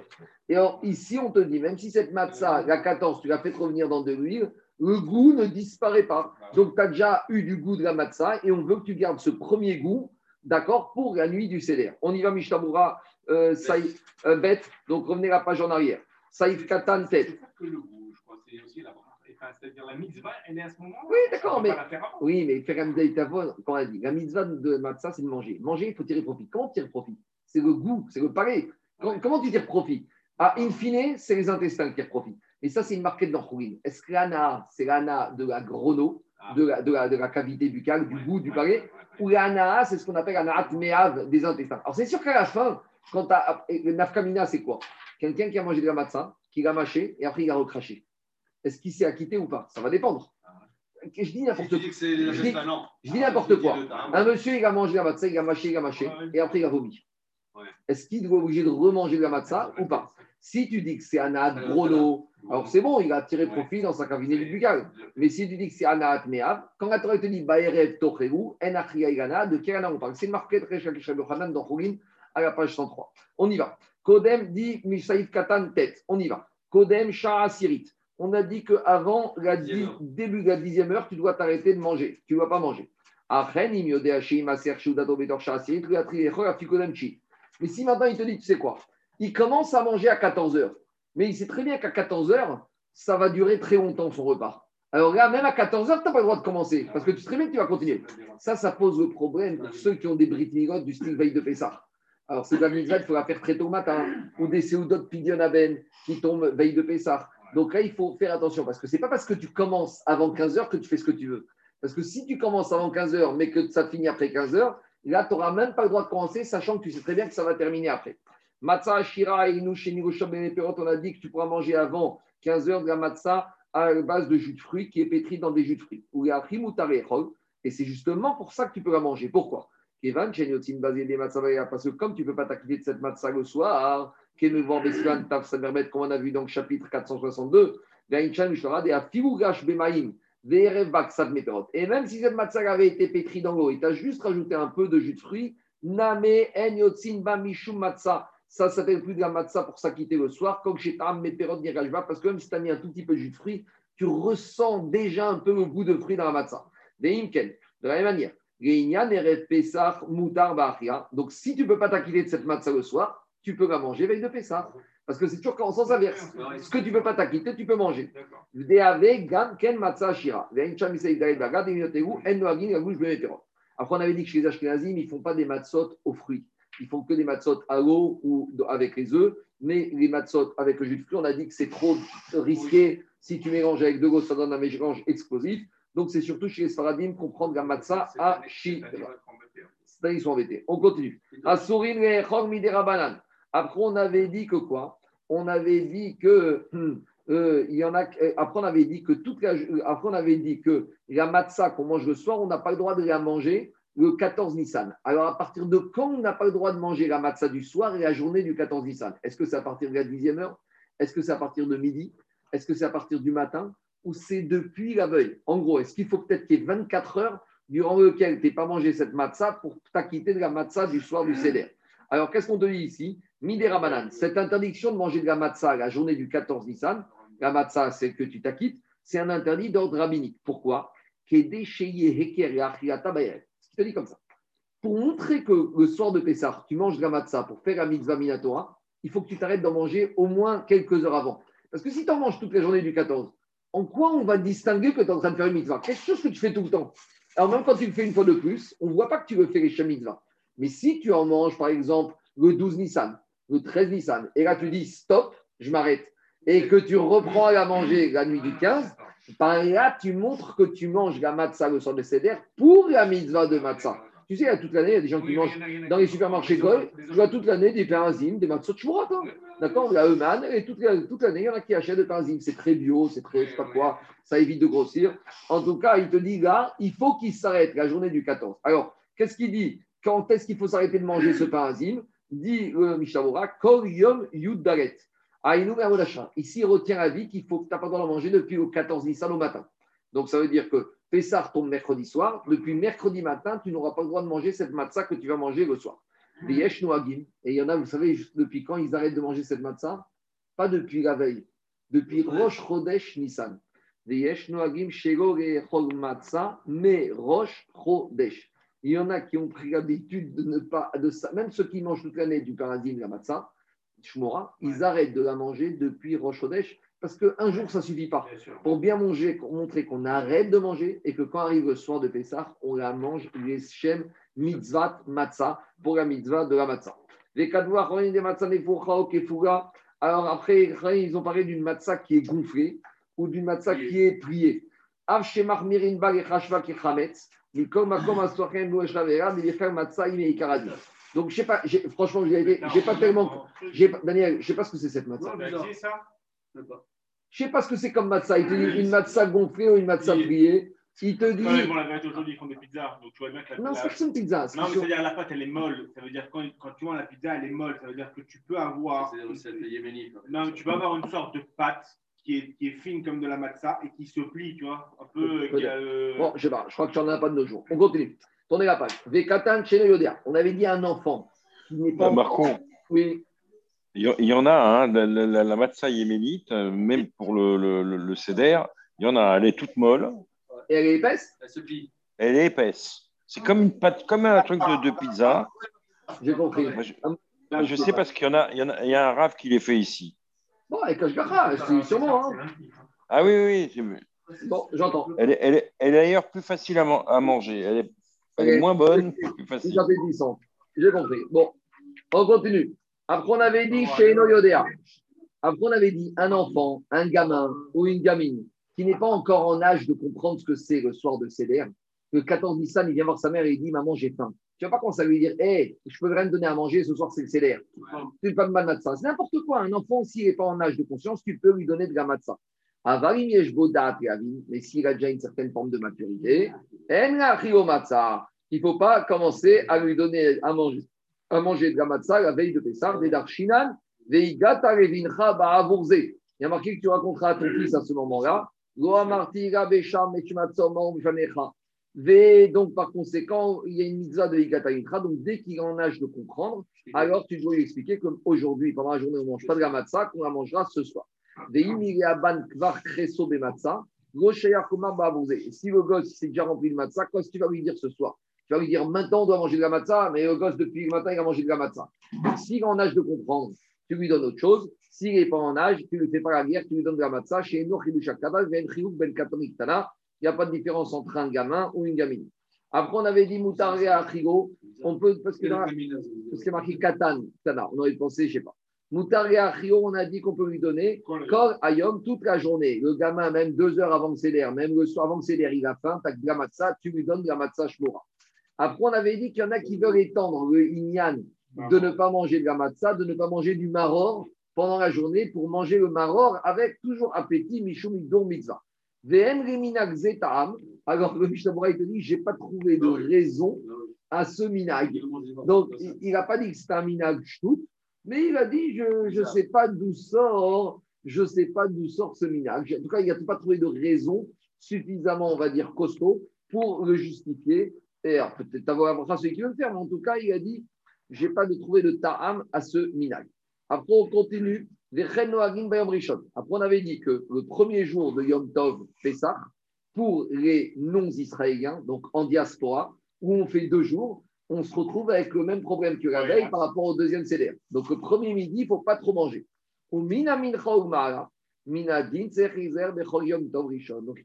Et alors, ici, on te dit, même si cette matzah, la 14, tu l'as fait revenir dans de l'huile, le goût ne disparaît pas. Donc, tu as déjà eu du goût de la matzah et on veut que tu gardes ce premier goût, d'accord, pour la nuit du Seder. On y va, Mishtabura, euh, Saï- euh, bête. Donc, revenez la page en arrière. Saïf Katan Tet. C'est pas que le goût, je crois. C'est aussi la enfin, C'est-à-dire la mitzvah, elle est à ce moment Oui, d'accord, On mais. Oui, mais faire quand on a dit, la mitzvah de matzah, c'est de manger. Manger, il faut tirer profit. Comment tirer profit? C'est le goût, c'est le palais. Comment, comment tu tires profit? Ah, in fine, c'est les intestins qui tirent profit. Et ça, c'est une marquette Khourin. Est-ce que l'ana, c'est l'ana de la grono, de la, de, la, de la cavité buccale, du goût du palais? ou l'ana, c'est ce qu'on appelle l'ana me'av des intestins? Alors, c'est sûr qu'à la fin, quand tu as. Le nafkamina, c'est quoi? Quelqu'un qui a mangé de la matzah, qui l'a mâché, et après il a recraché. Est-ce qu'il s'est acquitté ou pas? Ça va dépendre. Je dis n'importe quoi. Je dis-. Je n'importe quoi. Ah, Un monsieur, il a mangé la matzah, il a mâché, il a mâché, et après il a vomi. Est-ce qu'il doit obligé de remanger de la matzah ou pas? Si tu dis que c'est un ad grono, alors c'est bon, il a tiré profit dans sa cavité buccale. Mais si tu dis que c'est un ad me'av, quand la Torah te dit Baerev tocheru, en igana, de quel on parle? C'est marqué très Yochanan dans Choulin à la page 103. On y va. Kodem dit Mishaïf Katan tête. On y va. Kodem Shah Sirit. On a dit qu'avant la dix- début de la dixième heure, tu dois t'arrêter de manger. Tu ne dois pas manger. Mais si maintenant il te dit, tu sais quoi Il commence à manger à 14 heures. Mais il sait très bien qu'à 14 heures, ça va durer très longtemps son repas. Alors là, même à 14 heures, tu n'as pas le droit de commencer. Parce que tu sais très bien que tu vas continuer. Ça, ça pose le problème pour ceux qui ont des briques migotes du style veille de Pessah. Alors, c'est la mitzvah, il faut la faire très tôt matin, ou des séoudot pidionaben qui tombent veille de Pessah. Donc là, il faut faire attention, parce que c'est pas parce que tu commences avant 15 heures que tu fais ce que tu veux. Parce que si tu commences avant 15 heures, mais que ça finit après 15 heures, là, tu n'auras même pas le droit de commencer, sachant que tu sais très bien que ça va terminer après. Matzah, Shira, et Perot, on a dit que tu pourras manger avant 15 heures de la matzah à base de jus de fruits qui est pétri dans des jus de fruits. Ou et c'est justement pour ça que tu peux la manger. Pourquoi? Kevan, Shenyotim, Bazé, des matzah, parce que comme tu ne peux pas t'acquitter de cette matzah le soir, Kemevan, Beslan, Taf, Samermet, comme on a vu dans le chapitre 462, Gaïnchan, Mishora, des Afivugash, Bemaim, Ve'erev, Bak, Sad, Meperot. Et même si cette matzah avait été pétrie dans l'eau, et tu as juste rajouté un peu de jus de fruits, Name, En, Yotzin, Ba, Mishum, Matzah, ça s'appelle plus de la matzah pour s'acquitter le soir, comme chez Tam, Meperot, Nirajba, parce que même si tu as mis un tout petit peu de jus de fruits, tu ressens déjà un peu le goût de fruits dans la matzah. Des Imken, de la même manière. Donc, si tu ne peux pas t'acquitter de cette matzah le soir, tu peux la manger veille de Pessah. Parce que c'est toujours en sens inverse. Ce que tu ne peux pas t'acquitter, tu peux manger. Après, on avait dit que chez les Ashkenazim, ils ne font pas des matzot aux fruits. Ils font que des matzot à l'eau ou avec les œufs. Mais les matzot avec le jus de fruits, on a dit que c'est trop risqué. Si tu mélanges avec de l'eau, ça donne un mélange explosif. Donc, c'est surtout chez les Sfaradim qu'on prend de la matzah à Shira. Ça, ils sont embêtés. On continue. Asurin midera. Après, on avait dit que quoi? On avait dit que. hum, euh, il y en a, euh, après, on avait dit que toute la, euh, après, on avait dit que la matzah qu'on mange le soir, on n'a pas le droit de la manger le 14 Nissan. Alors, à partir de quand on n'a pas le droit de manger la matzah du soir et la journée du 14 Nissan? Est-ce que c'est à partir de la 10e heure? Est-ce que c'est à partir de midi? Est-ce que c'est à partir du matin? Ou c'est depuis la veille En gros, est-ce qu'il faut peut-être qu'il y ait 24 heures durant lesquelles tu n'aies pas mangé cette matzah pour t'acquitter de la matzah du soir du Seder? Alors, qu'est-ce qu'on te dit ici? Midera banane. Cette interdiction de manger de la matzah la journée du 14 Nissan, la matzah, c'est que tu t'acquittes, c'est un interdit d'ordre rabbinique. Pourquoi? Ce qui te dit comme ça. Pour montrer que le soir de Pessah, tu manges de la matzah pour faire la mitzvah minatora, il faut que tu t'arrêtes d'en manger au moins quelques heures avant. Parce que si tu en manges toute la journée du 14, en quoi on va distinguer que tu es en train de faire une mitzvah? Quelque chose que tu fais tout le temps? Alors même quand tu le fais une fois de plus, on ne voit pas que tu veux faire les mitzvah. Mais si tu en manges, par exemple, le 12 Nissan, le 13 Nissan, et là tu dis stop, je m'arrête, et que tu reprends à la manger la nuit du 15, par là tu montres que tu manges la matzah le soir de Seder pour la mitzvah de matzah. Tu sais, toute l'année, il y a des gens qui mangent dans les supermarchés Goy, tu vois toute l'année des parazines, des matzot chourat, hein. D'accord La Eumann, et toute, la- toute l'année, il y en a qui achètent des parazines. C'est très bio, c'est très, je sais pas quoi, ça évite de grossir. En tout cas, il te dit là, il faut qu'il s'arrête la journée du 14. Alors, qu'est-ce qu'il dit? Quand est-ce qu'il faut s'arrêter de manger ce parasine Dit le Mishavora, Kol Yom Yud Gamodacha. Ici, il retient la vie qu'il faut que tu n'as pas le droit d'en manger depuis le 14 Nissan au matin. Donc, ça veut dire que Pessar tombe mercredi soir. Depuis mercredi matin, tu n'auras pas le droit de manger cette matzah que tu vas manger le soir. Noagim. Et il y en a, vous savez, depuis quand ils arrêtent de manger cette matzah? Pas depuis la veille. Depuis Rosh Chodesh Nissan. Mais Rosh Chodesh. Il y en a qui ont pris l'habitude de ne pas, de ça, même ceux qui mangent toute l'année du paradis de la matzah, Shmora, ils arrêtent de la manger depuis Rosh Chodesh parce qu'un jour, ça ne suffit pas. Pour bien manger, montrer qu'on arrête de manger et que quand arrive le soir de Pessah, on la mange les Shem mitzvah matzah pour la mitzvah de la matzah. Les des matzah Alors après, ils ont parlé d'une matzah qui est gonflée ou d'une matzah qui est pliée. Donc, je sais pas, franchement, j'ai pas tellement. Daniel, je sais pas ce que c'est cette matzah. Je sais pas ce que c'est comme matzah. Il te dit une matzah gonflée ou une matzah pliée. Il te dit. Ouais, bon, la vérité, aujourd'hui, ils font des pizzas. Donc, tu vois bien que la, non, c'est une pizza. Non, mais c'est-à-dire la pâte, elle est molle. Ça veut dire quand, quand tu vois la pizza, elle est molle. Ça veut dire que tu peux avoir. C'est des recettes yéménites. Non, mais tu peux avoir une sorte de pâte qui est, qui est fine comme de la matza et qui se plie, tu vois. Un peu. Qui a, euh... Bon, je sais pas. Je crois que tu n'en as pas de nos jours. On continue. Tournez la page. Vekatan chez Yodéa. On avait dit un enfant qui n'est pas. Marco. Oui. Il y en a, hein, la, la, la matza yéménite, euh, même pour le, le, le, le CEDER, il y en a, elle est toute molle. Et elle est épaisse? Elle se plie. Elle est épaisse. C'est comme une pâte, comme un truc de, de pizza. J'ai compris. Moi, je, moi, je sais parce qu'il y en a, il y, en a, il y a un rave qui les fait ici. Bon, avec Kashgacha, c'est sûrement. Hein. Ah oui, oui, oui. Bon, j'entends. Elle est, elle, est, elle est d'ailleurs plus facile à, man à manger. Elle est, elle est moins bonne, plus facile. J'ai compris. Bon, on continue. Après, on avait dit chez Yodéa. Après, on avait dit un enfant, un gamin ou une gamine qui n'est pas encore en âge de comprendre ce que c'est le soir de Seder. Le 14 Nissan, il vient voir sa mère et il dit Maman, j'ai faim. Tu vas pas commencer à lui dire Hé, hey, je peux rien te donner à manger, ce soir c'est le Seder. Tu ne peux pas me ça. C'est n'importe quoi. Un enfant, s'il n'est pas en âge de conscience, tu peux lui donner de la matzah. Mais s'il a déjà une certaine forme de maturité, il ne faut pas commencer à lui donner à manger, à manger de la matzah la veille de Pessah, des darshinan, il y a marqué que tu raconteras à ton fils à ce moment-là. Donc, par conséquent, il y a une mitzvah de Higataïtra. Donc, dès qu'il en âge de comprendre, alors tu dois lui expliquer qu'aujourd'hui, pendant la journée, on ne mange pas de la matzah, qu'on la mangera ce soir. Si le gosse s'est déjà rempli de matzah, qu'est-ce que tu vas lui dire ce soir? Tu vas lui dire maintenant on doit manger de la matzah, mais le gosse depuis le matin il a mangé de la matzah. S'il est en âge de comprendre, tu lui donnes autre chose. S'il n'est pas en âge, tu ne lui fais pas la guerre, tu lui donnes de la matzah. Chez nous, ben il n'y a pas de différence entre un gamin ou une gamine. Après, on avait dit Moutaré à Trigo. On peut, parce que là, parce marqué Katan, on aurait pensé, je ne sais pas. Moutaré à on a dit qu'on peut lui donner Kor Ayom toute la journée. Le gamin, même deux heures avant le CDR, même le soir avant le CDR, il a faim, tu as de la matzah, tu lui donnes de la matzah shmora. Après, on avait dit qu'il y en a qui veulent étendre le Inyan de ne pas manger de la matzah, de ne pas manger du maror pendant la journée pour manger le maror avec toujours appétit, michou, midon, mitzvah. Alors le Mishnah il te dit, je n'ai pas trouvé de raison à ce minag. Donc il n'a pas dit que c'était un minag mais il a dit, je ne sais pas d'où sort, je sais pas d'où sort ce minag. En tout cas, il n'a pas trouvé de raison suffisamment, on va dire, costaud pour le justifier. Et peut-être avoir celui qui veut le faire, mais en tout cas, il a dit, je n'ai pas de trouvé de ta'am à ce minag. Après, on continue. Après, on avait dit que le premier jour de Yom Tov Pessah, pour les non-israéliens, donc en diaspora, où on fait deux jours, on se retrouve avec le même problème que la veille par rapport au deuxième CDR. Donc le premier midi, il ne faut pas trop manger. Donc il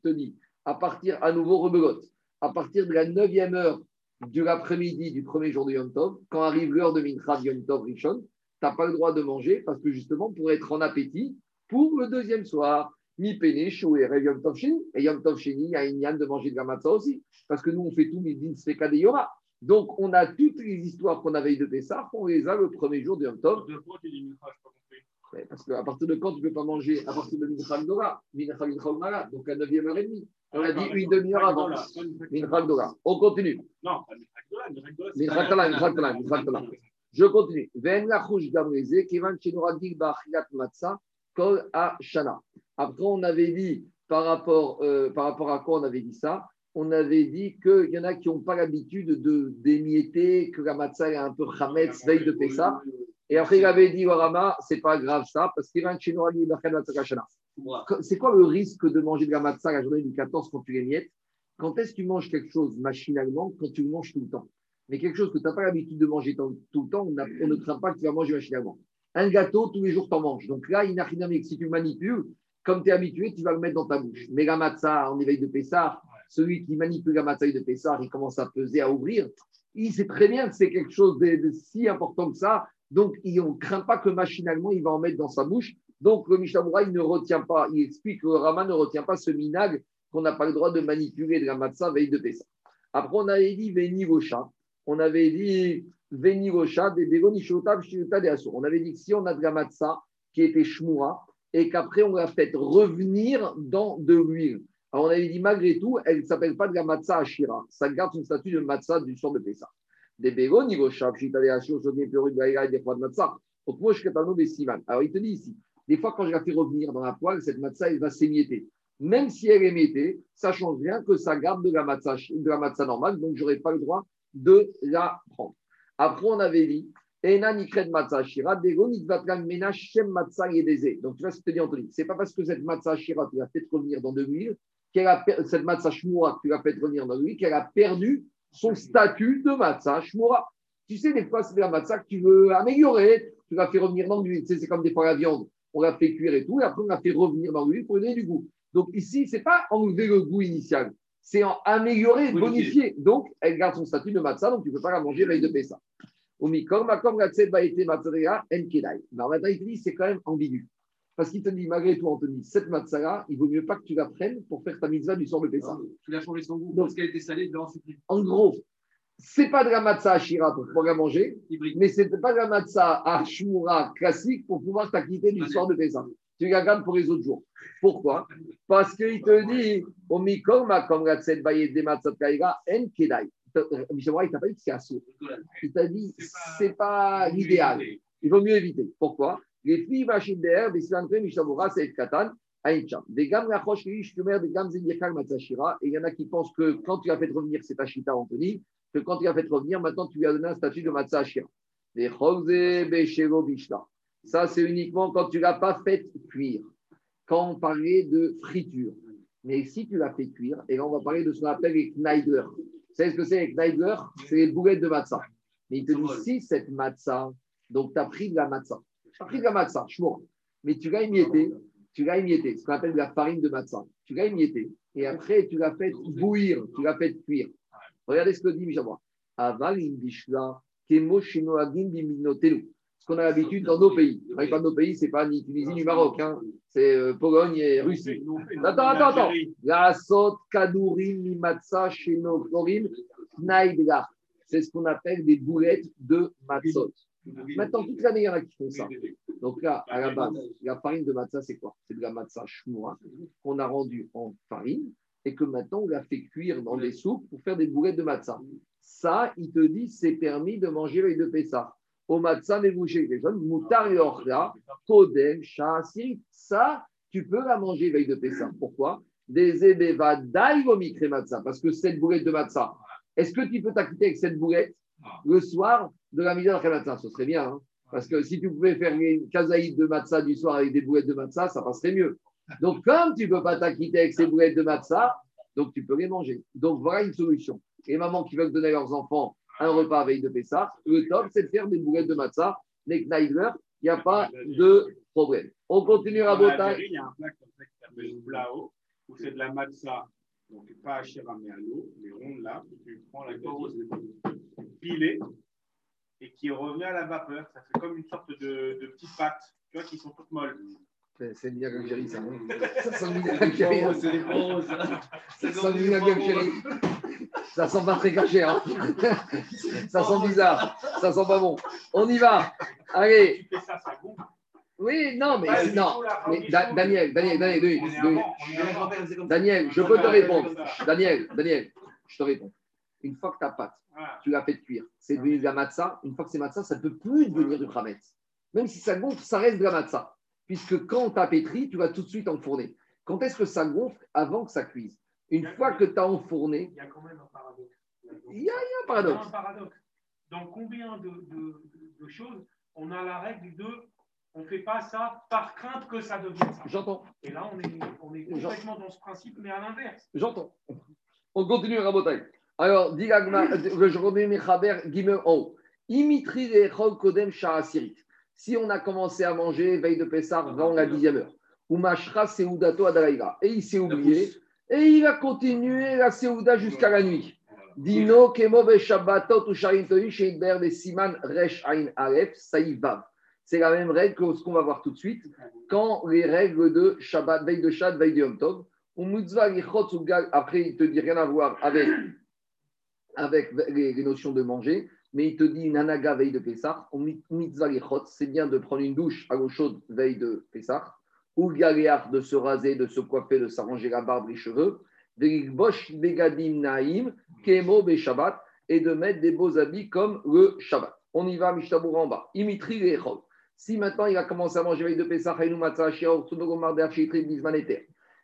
te dit, à partir, à nouveau rebelote, à partir de la neuvième heure de l'après-midi du premier jour de Yom Tov, quand arrive l'heure de Mincha Yom Tov Rishon, tu n'as pas le droit de manger parce que justement, pour être en appétit, pour le deuxième soir, mi péniche ou Yom Tov Sheni. Et Yom Tov Sheni, il a une de manger de la matzah aussi. Parce que nous, on fait tout midin sveka de Yoma. Donc, on a toutes les histoires qu'on avait de Pessah, on les a le premier jour de Yom Tov. Parce qu'à partir de quand tu ne peux pas manger À partir de Minchal Dora, Minchal Dora, donc à 9e heure et demie. On a dit une demi-heure avant. Minchal Dora. On continue. Non, Minchal Dora, Minchal Dora, Minchal Dora. Je continue. Ven la chouche gamreze, bachilat matzah, kol a shana. Après, on avait dit, par rapport, euh, par rapport à quoi on avait dit ça? On avait dit qu'il y en a qui n'ont pas l'habitude de d'émietter, que la matzah est un peu chametz, veille de Pessah. Et après, il avait dit, Warama, c'est pas grave ça, parce qu'il va chez nous, c'est quoi le risque de manger de la matzah la journée du 14 quand tu les miettes? Quand est-ce que tu manges quelque chose machinalement Quand tu le manges tout le temps? Mais quelque chose que tu n'as pas l'habitude de manger tout le temps, on, a, on, ne craint pas que tu vas manger machinalement. Un gâteau, tous les jours, tu en manges. Donc là, inachinamique, si tu manipules, comme tu es habitué, tu vas le mettre dans ta bouche. Mais la matzah en éveil de Pessah, celui qui manipule la matzah de Pessah, il commence à peser, à ouvrir. Il sait très bien que c'est quelque chose de, si important que ça. Donc, il ne craint pas que machinalement, il va en mettre dans sa bouche. Donc, le Mishnah il ne retient pas, il explique que le Rama ne retient pas ce minag qu'on n'a pas le droit de manipuler de la matzah veille de Pessah. Après, on avait dit Veni On avait dit Veni des On avait dit que si on a de la matzah qui était shmoura et qu'après on l'a fait revenir dans de l'huile. Alors, on avait dit malgré tout, elle ne s'appelle pas de la matzah ashira. Ça garde son statut de matzah du sort de Pessah. Des bégo, niveau siman. Alors, il te dit ici, des fois, quand je la fais revenir dans la poêle, cette matzah, elle va s'émietter. Même si elle est émiettée, ça change rien que ça garde de la matzah, de la matzah normale, donc je n'aurai pas le droit de la prendre. Après, on avait dit. Donc, tu que te dit Anthony? C'est pas parce que cette matzah shira, tu l'as fait revenir dans de l'huile, qu'elle a, cette matzah shmura, tu l'as fait revenir dans de l'huile, qu'elle a perdu son statut de matzah shmura. Tu sais, des fois, c'est de la matzah que tu veux améliorer, tu l'as fait revenir dans l'huile. Tu sais, c'est comme des fois la viande. On l'a fait cuire et tout, et après, on l'a fait revenir dans l'huile pour donner du goût. Donc, ici, c'est pas enlever le goût initial, c'est en améliorer, bonifier. Donc, elle garde son statut de matzah, donc tu ne peux pas la manger veille de. Alors maintenant, il dit, c'est quand même ambigu. Parce qu'il te dit, malgré tout, Anthony, cette matzah il vaut mieux pas que tu la prennes pour faire ta mitzvah du sort de Pessah. Tu l'as changé son goût parce qu'elle était salée En gros, c'est pas de la matzah Shira pour pouvoir la manger, mais c'est pas de la matzah Ashura classique pour pouvoir t'acquitter du sort de Pessah. Tu la gardes pour les autres jours. Pourquoi? Parce qu'il te dit, comme la des matzah en kedai. Michel il t'a pas dit que c'est assaut. Il t'a dit c'est pas l'idéal. Il vaut mieux éviter. Pourquoi? Les filles vachines d'air, des silantrés, Mishabura, c'est Katan, Aïncham. Des gammes rachosh, des gammes zéniakal, matzashira. Et il y en a qui pensent que quand tu as fait revenir, c'est Ashita, Anthony, que quand tu as fait revenir, maintenant tu lui as donné un statut de matzashira. Des chose, beshero, bishta. Ça, c'est uniquement quand tu ne l'as pas fait cuire. Quand on parlait de friture. Mais si tu l'as fait cuire, et là, on va parler de ce qu'on appelle les knaidler. Vous savez ce que c'est avec Kneidler C'est les boulettes de matzah. Mais il te dit si cette matzah, donc tu as pris de la matzah. Tu as pris de la matzah, chmour. Mais tu l'as émietté, tu l'as émietté, ce qu'on appelle de la farine de matzah. Tu l'as émietté. Et après, tu l'as fait bouillir, tu l'as fait cuire. Regardez ce que dit Michel. Aval bishla, kemo shinoagim biminotelu ce qu'on a l'habitude dans nos pays. Avec pas nos pays, c'est pas ni Tunisie ni Maroc, hein. c'est euh, Pologne et Russie. Attends, attends, attends. La sot kadurim mimatsa shenochorim naïdla. C'est ce qu'on appelle des boulettes de matzot. Maintenant, toute l'année, il y en a qui font ça. Donc là, à la base, la farine de matzah, c'est quoi? C'est de la matzah shmoura qu'on a rendue en farine et que maintenant, on l'a fait cuire dans des soupes pour faire des boulettes de matzah. Ça, il te dit, c'est permis de manger avec de Pessah. Au matzah boucher les jeunes, moutar kodem, Ça, tu peux la manger veille de Pessah. Pourquoi? Des daïvomikre matzah. Parce que cette boulette de matzah, est-ce que tu peux t'acquitter avec cette boulette? Le soir de la misère matzah Ce serait bien. Hein. parce que si tu pouvais faire une kazaïd de matzah du soir avec des boulettes de matzah, ça passerait mieux. Donc, comme tu ne peux pas t'acquitter avec ces boulettes de matzah, donc tu peux les manger. Donc, voilà une solution. Les mamans qui veulent donner à leurs enfants un repas veille de Pessah. Le top, c'est de faire des boulettes de matzah, des knaïvers. Il n'y a pas de problème. On continue à botter. Il y a un plat comme ça qui s'appelle blao, où c'est de la matzah, donc pas à mais à l'eau, les rondes là. Tu prends la pilée et qui revient à la vapeur. Ça fait comme une sorte de, de petite pâte, tu vois, qui sont toutes molles. C'est une Algérie, ça. Ça sent une Algérie. Ça sent une Algérie. Ça sent pas très caché. Hein. Ça sent bizarre. Ça sent pas bon. On y va. Allez. Oui, non, mais non. Mais Daniel, Daniel, Daniel, Daniel, je peux te répondre. Daniel, Daniel, je te réponds. Une fois que ta pâte, tu l'as fait cuire, c'est devenu de la matza. Une fois que c'est matza, ça ne peut plus devenir du khametz. Même si ça gonfle, ça reste de la matza puisque quand tu as pétri, tu vas tout de suite enfourner. Quand est-ce que ça gonfle? Avant que ça cuise. Une fois que tu as enfourné. Il y a quand même un paradoxe. Il y a, un paradoxe. un paradoxe. Dans combien de, choses on a la règle de on ne fait pas ça par crainte que ça devienne ça J'entends. Et là, on est, on est complètement dans ce principe, mais à l'inverse. J'entends. On continue, Rabotai. Alors, dit je remets mes Gimel en haut. Imitri Kodem Si on a commencé à manger veille de Pessah avant la dixième heure, ou Mashra Seudato Adalaïra, et il s'est oublié, et il a continué la Seuda jusqu'à la nuit. Dino Kemo Shabbatot ou Sharintoni Sheidber de Siman Resh Ain Aleph Saïvav. C'est la même règle que ce qu'on va voir tout de suite. Quand les règles de Shabbat, veille de Shabbat, veille de Yom Tov, après il te dit rien à voir avec, avec les, notions de manger, mais il te dit une veille de Pessah, ou Mitzvah c'est bien de prendre une douche à l'eau chaude veille de Pessah, ou galéar de se raser, de se coiffer, de s'arranger la barbe, les cheveux, begadim naim, kemo Shabbat, et de mettre des beaux habits comme le Shabbat. On y va, Mishtabour en bas. Imitri lechol. Si maintenant il a commencé à manger veille de Pessah,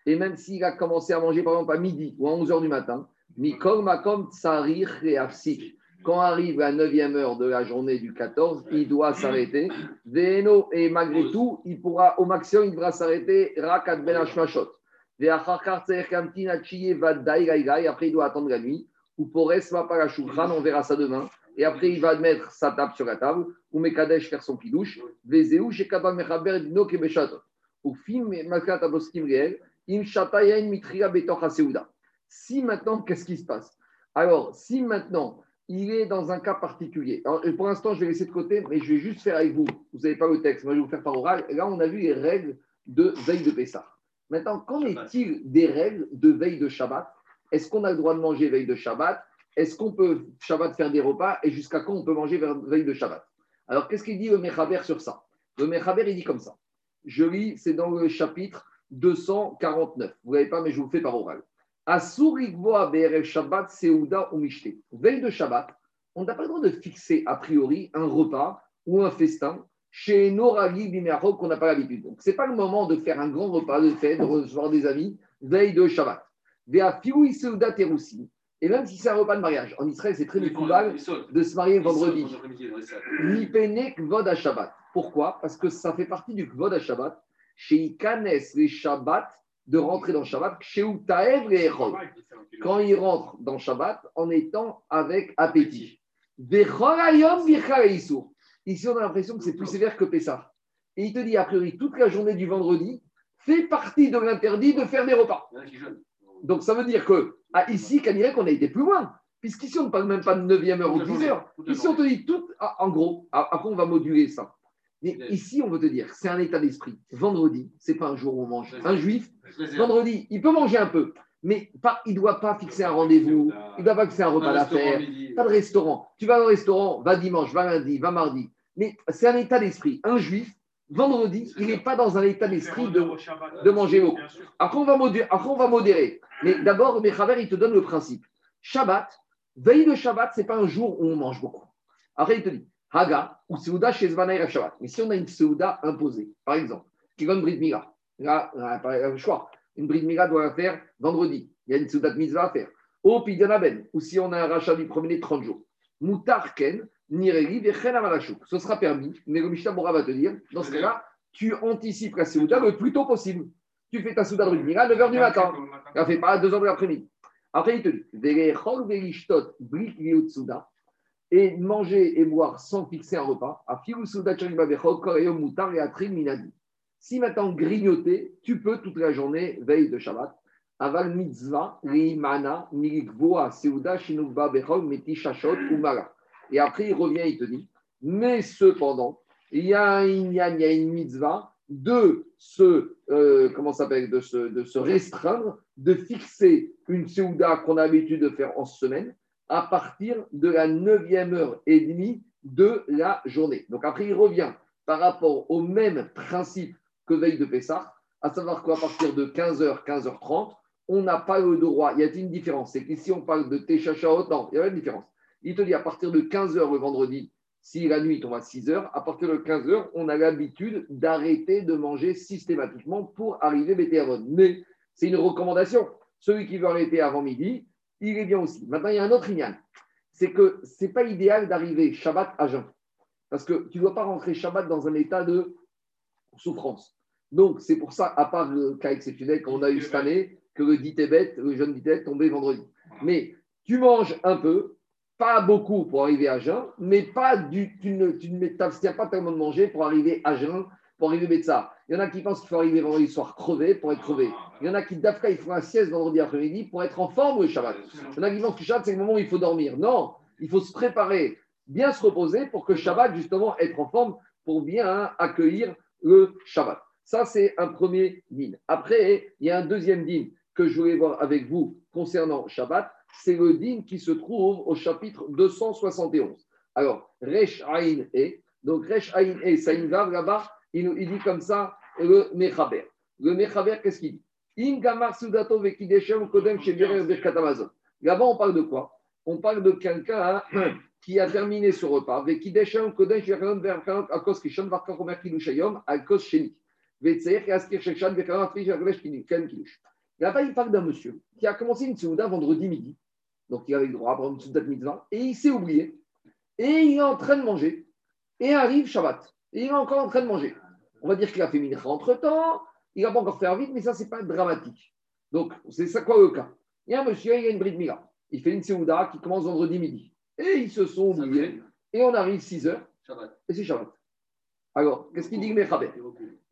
et même s'il a commencé à manger par exemple à midi ou à 11h du matin, Mikol Makom Tsarir et quand arrive la 9e heure de la journée du 14, il doit s'arrêter. et malgré tout, il pourra, au maximum, il devra s'arrêter Rakat Ben Hashmashot. Après, il doit attendre la nuit. Ou pour on verra ça demain. Et après, il va mettre sa table sur la table. Ou Mekadesh faire son pidouche. Vezeu, Shekabal Mechaber, Dino Kebeshatot. Ou Fim, Malkat Aboskim Reel, Im Shatayen Mitria Betoch Si maintenant, qu'est-ce qui se passe? Alors, si maintenant, il est dans un cas particulier. Alors, pour l'instant, je vais laisser de côté, mais je vais juste faire avec vous. Vous n'avez pas le texte, moi je vais vous faire par oral. Là, on a vu les règles de veille de Pessah. Maintenant, qu'en est-il des règles de veille de Shabbat? Est-ce qu'on a le droit de manger veille de Shabbat? Est-ce qu'on peut Shabbat faire des repas? Et jusqu'à quand on peut manger veille de Shabbat? Alors, qu'est-ce qu'il dit le Mechaber sur ça? Le Mechaber, il dit comme ça. Je lis, c'est dans le chapitre 249. Vous n'avez pas, mais je vous fais par oral. Shabbat, Seuda ou Mishte. Veille de Shabbat, on n'a pas le droit de fixer a priori un repas ou un festin chez Noragi Bimerho qu'on n'a pas l'habitude. Donc, ce n'est pas le moment de faire un grand repas de fête, de recevoir des amis, veille de Shabbat. Seuda Teroussi. Et même si c'est un repas de mariage, en Israël, c'est très découvert de se marier vendredi. Nipene Kvod à Shabbat. Pourquoi? Parce que ça fait partie du Kvod à Shabbat. Chez Ikanes, les Shabbat, de rentrer dans Shabbat, quand il rentre dans Shabbat en étant avec appétit. Ici, on a l'impression que c'est plus sévère que Pessah. Et il te dit, a priori, toute la journée du vendredi fait partie de l'interdit de faire des repas. Donc, ça veut dire que, ah, ici, qu'on a été plus loin. Puisqu'ici, on ne parle même pas de 9e heure ou 10 heures. Ici, on te dit tout, ah, en gros, après, on va moduler ça? Mais ici, on veut te dire, c'est un état d'esprit. Vendredi, c'est pas un jour où on mange. Un juif, vendredi, il peut manger un peu, mais pas, il ne doit pas fixer un rendez-vous, il ne doit pas fixer un repas d'affaires, pas de restaurant. Tu vas au restaurant, va dimanche, va lundi, va mardi. Mais c'est un état d'esprit. Un juif, vendredi, il n'est pas dans un état d'esprit de, de manger haut. Après, on va modérer. Après, on va modérer. Mais d'abord, Mechaver, il te donne le principe. Shabbat, veille de Shabbat, ce n'est pas un jour où on mange beaucoup. Après, il te dit, Haga ou Seuda chez Zvanaï Shabbat. Mais si on a une Seuda imposée, par exemple, qui donne Brit Mila, là, le choix. Une Brit Mila doit la faire vendredi. Il y a une Seuda de Mitzvah à faire. Au Ben, ou si on a un rachat du premier 30 jours. Moutar Ken, Nireli, Ce sera permis, mais le Mishnah va te dire, dans ce cas-là, tu anticipes la Seuda le plus tôt possible. Tu fais ta Seuda de Brit Mila à 9h du matin. Tu ne fais pas à 2h de l'après-midi. Après, il te dit, et manger et boire sans fixer un repas. Si maintenant grignoter, tu peux toute la journée, veille de Shabbat. Aval mitzvah. Et après, il revient, il te dit, mais cependant, il y a, il une mitzvah de se, euh, comment s'appelle, de se restreindre, de fixer une seuda qu'on a l'habitude de faire en semaine, à partir de la neuvième heure et demie de la journée. Donc après, il revient par rapport au même principe que veille de Pessah, à savoir qu'à partir de 15h, 15h30, on n'a pas le droit. Il y a une différence. C'est qu'ici, on parle de Teshachaot. Non, il y a une différence. Il te dit à partir de 15h le vendredi, si la nuit tombe à 6h, à partir de 15h, on a l'habitude d'arrêter de manger systématiquement pour arriver Bétéavon. Mais c'est une recommandation. Celui qui veut arrêter avant midi, il est bien aussi. Maintenant, il y a un autre ignan. C'est que ce n'est pas idéal d'arriver Shabbat à jeun. Parce que tu ne dois pas rentrer Shabbat dans un état de souffrance. Donc, c'est pour ça, à part le cas exceptionnel qu'on a eu cette année, que le dit le jeune dit tombé vendredi. Mais tu manges un peu, pas beaucoup pour arriver à jeun, mais pas du, tu ne t'abstiens pas tellement de manger pour arriver à jeun, pour arriver à ça. Il y en a qui pensent qu'il faut arriver vendredi soir crevé pour être crevé. Il y en a qui, d'Afka, ils font un sieste vendredi après-midi pour être en forme le Shabbat. Il y en a qui pensent que Shabbat, c'est le moment où il faut dormir. Non, il faut se préparer, bien se reposer pour que Shabbat, justement, être en forme pour bien accueillir le Shabbat. Ça, c'est un premier din. Après, il y a un deuxième din que je voulais voir avec vous concernant Shabbat. C'est le din qui se trouve au chapitre 271. Alors, Resh Ain E. Donc, Resh Ain E, ça là-bas, il, dit comme ça le Mechaber. Le Mechaber, qu'est-ce qu'il dit? Là-bas, on parle de quoi? On parle de quelqu'un hein, qui a terminé son repas. Là-bas, il parle d'un monsieur qui a commencé une Souda vendredi midi. Donc, il avait le droit à prendre une Souda de mitzvah. Et il s'est oublié. Et il est en train de manger. Et arrive Shabbat. Et il est encore en train de manger. On va dire qu'il a fait mincha entre temps. Il n'a pas encore fait vite, mais ça, ce n'est pas dramatique. Donc, c'est ça quoi le cas Il y a un monsieur, il a une bride mila. Il fait une Séouda qui commence vendredi midi. Et ils se sont oubliés. Et on arrive 6 heures. Shabbat. Et c'est Shabbat. Alors, qu'est-ce qu'il dit le Mechaber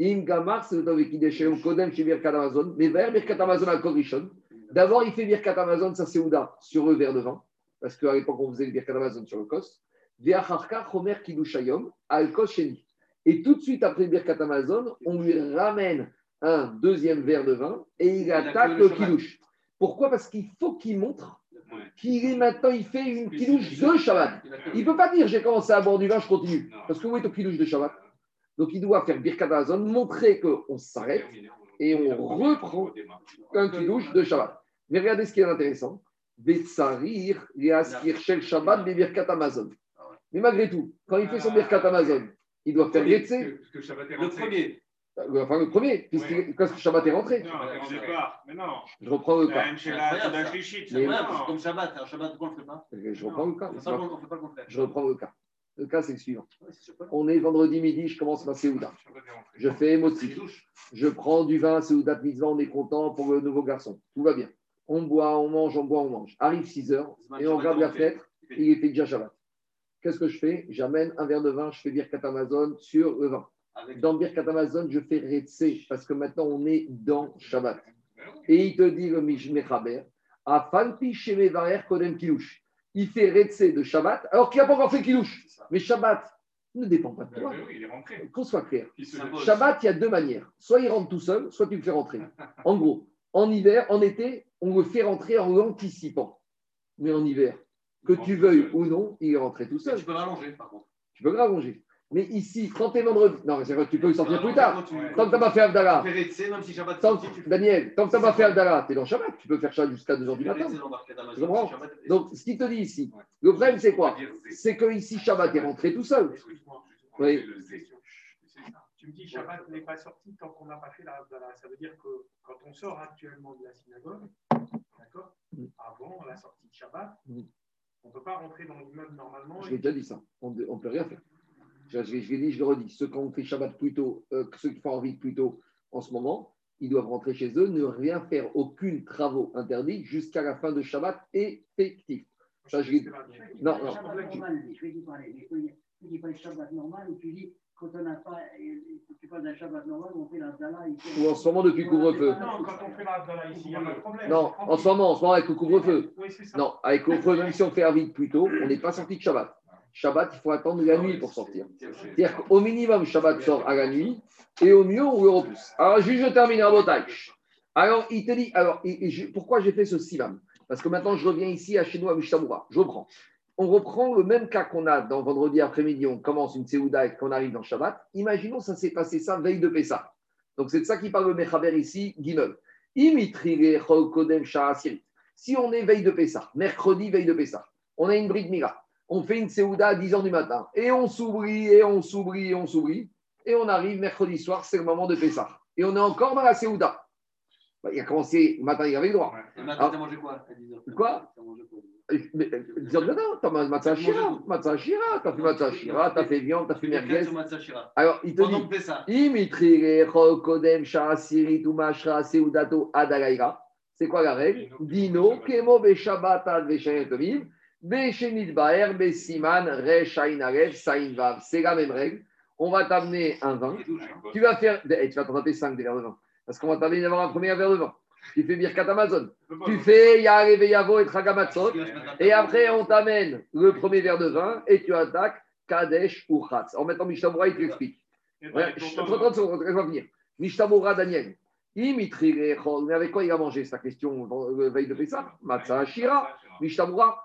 Im Gamar, c'est le Kodem chez Birkat Amazon. Mais vers Birkat Amazon à Korishon. D'abord, il fait Birkat Amazon, sa Séouda, sur le verre de vin. Parce qu'à l'époque, on faisait le Birkat Amazon sur le Kos. Ve'acharka Chomer Kidushayom al Kos Sheni. Et tout de suite après Birkat Amazon, on lui ramène un deuxième verre de vin et il attaque que le. Kiddush. Pourquoi? Parce qu'il faut qu'il montre qu'il est maintenant, il fait une c'est- de Shabbat. Il ne peut pas dire j'ai commencé à boire du vin, je continue. Parce que où est au Kiddush de Shabbat Donc il doit faire Birkat Amazon, montrer qu'on s'arrête et on reprend un Kiddush de Shabbat. Mais regardez ce qui est intéressant. Betsarir, Yaskir Shel Shabbat, des Birkat Amazon. Mais malgré tout, quand il fait son Birkat Amazon, il doit faire est Le premier. enfin le premier, puisque quand Shabbat est rentré. Non, au départ. Mais non. Je reprends le cas. C'est comme Shabbat. Un Shabbat, pourquoi on ne le fait pas Je reprends le cas. Je reprends le cas. Le cas, c'est le suivant. On est vendredi midi, je commence ma Séouda. Je fais émotif. Je prends du vin, Séouda de mitzvah, on est content pour le nouveau garçon. Tout va bien. On boit, on mange, on boit, on mange. Arrive 6 heures et on regarde la fenêtre, il est fait déjà Shabbat. Qu'est-ce que je fais? J'amène un verre de vin, je fais Birkat Amazon sur le vin. Dans Birkat Amazon, je fais Retse parce que maintenant on est dans Shabbat. Et il te dit le Mishmechaber, à Shemevarer Kodem Kilouch. Il fait Retse de Shabbat alors qu'il n'a pas encore fait Kilouch. Mais Shabbat ne dépend pas de toi. est rentré. Qu'on soit clair. Shabbat, il y a deux manières. Soit il rentre tout seul, soit tu le fais rentrer. En gros, en hiver, en été, on le fait rentrer en l'anticipant. Mais en hiver, que tu veuilles ou non, il est rentré tout seul. Tu peux rallonger, par contre. Tu peux rallonger. Mais ici, quand tu es vendredi, non, mais c'est vrai, tu peux le sortir plus tard. Tant que tu n'as pas fait Abdallah, Daniel, tant que tu n'as pas fait Abdallah, tu es dans Shabbat. Tu peux faire ça jusqu'à 2h du matin. Tu comprends Donc, ce qu'il te dit ici, le problème, c'est quoi C'est que ici, Shabbat est rentré tout seul. Oui. Tu me dis Shabbat n'est pas sorti tant qu'on n'a pas fait la Havdalah. Ça veut dire que quand on sort actuellement de la synagogue, d'accord Mm. Avant la sortie de Shabbat, Mm. On ne peut pas rentrer dans l'immeuble normalement. Je l'ai déjà dit ça. On ne peut rien faire. Je, je, je l'ai dit, je le redis. Ceux qui ont fait Shabbat plus tôt, euh, ceux qui font envie plus tôt en ce moment, ils doivent rentrer chez eux, ne rien faire, aucune travaux interdits jusqu'à la fin de Shabbat effectif. Ça, je l'ai dit. Non, non. Shabbat normal, je vais dire parler. Mais tu tu dis pas le Shabbat normal ou tu dis quand on n'a pas, tu parles d'un Shabbat normal on fait l'Abdallah. Ou en ce moment depuis le couvre-feu. Non, quand on fait ici, il n'y a pas de problème. Non, en ce moment, en ce moment avec le couvre-feu. Oui, c'est ça. Non, avec le couvre-feu, même si on fait vite plus tôt, on n'est pas sorti de Shabbat. Shabbat, il faut attendre la nuit pour sortir. C'est-à-dire qu'au minimum, Shabbat sort à la nuit et au mieux, on le repousse. Alors, juste, je termine à Botaï. Alors, il te dit, alors, et- et je- pourquoi j'ai fait ce silam Parce que maintenant, je reviens ici à chez nous à Mishtamura. Je reprends. On reprend le même cas qu'on a dans vendredi après-midi, on commence une Séouda et qu'on arrive dans Shabbat. Imaginons, ça s'est passé ça veille de Pessah. Donc, c'est de ça qui parle le Mechaber ici, Sha'asirit. Si on est veille de Pessah, mercredi veille de Pessah, on a une bride Mira, on fait une Séouda à 10h du matin, et on s'oublie, et on s'oublie, et on s'oublie, et on arrive mercredi soir, c'est le moment de Pessah. Et on est encore dans la Séouda. Bah, il a commencé, le matin, il avait le droit. Et maintenant, t'as mangé quoi à 10 heures Quoi mangé euh, 10 heures du matin, t'as matzah shira, matzah shira, t'as fait matzah shira, t'as fait viande, t'as fait merguez. Alors, il te dit, que ça. Imitri Chol Kodem Sha'asirit Umashra Séoudato Adalaïra. C'est quoi la règle Dino, Kemo Beshabbat Ad Veshayetomim. Beshenit Baer, Besiman, Resh, Ain, Aleph, Sain, Vav. C'est la même règle. On va t'amener un vin. Tu vas faire. eh, tu vas t'en taper 5 des verres de vin. Parce qu'on va t'amener d'avoir un premier verre de vin. Tu fais Birkat Amazon. Tu fais Yare Yavo et Tragamatzot. Et après, on t'amène le premier verre de vin et tu attaques Kadesh ou Khatz. En mettant Mishtamura, il t'explique. Ouais, je- 30 secondes, je vais venir. Mishtamura Daniel. Mais avec quoi il a mangé sa question veille de Pessah? Matzah. Mishtamura.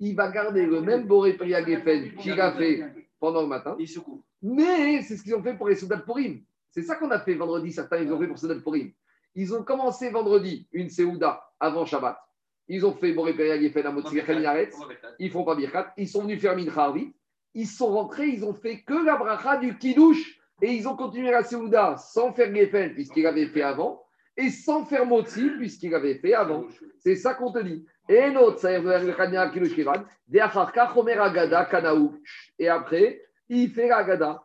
Il va garder le même Boré Geffen qu'il a fait pendant le matin, Il se couvre. mais c'est ce qu'ils ont fait pour les soldats de Purim. C'est ça qu'on a fait vendredi, certains, ils ont fait pour de Purim. Ils ont commencé vendredi une Séouda avant Shabbat. Ils ont fait Boré Peria Geffen à là. Ils font pas Birkat. Ils sont venus faire Mincha vite. Ils sont rentrés, ils ont fait que la bracha du Kiddush. Et ils ont continué la Séouda sans faire Geffen, puisqu'il avait fait avant, et sans faire Motzi, puisqu'il avait fait avant. C'est ça qu'on te dit. Et après, il fait la agada.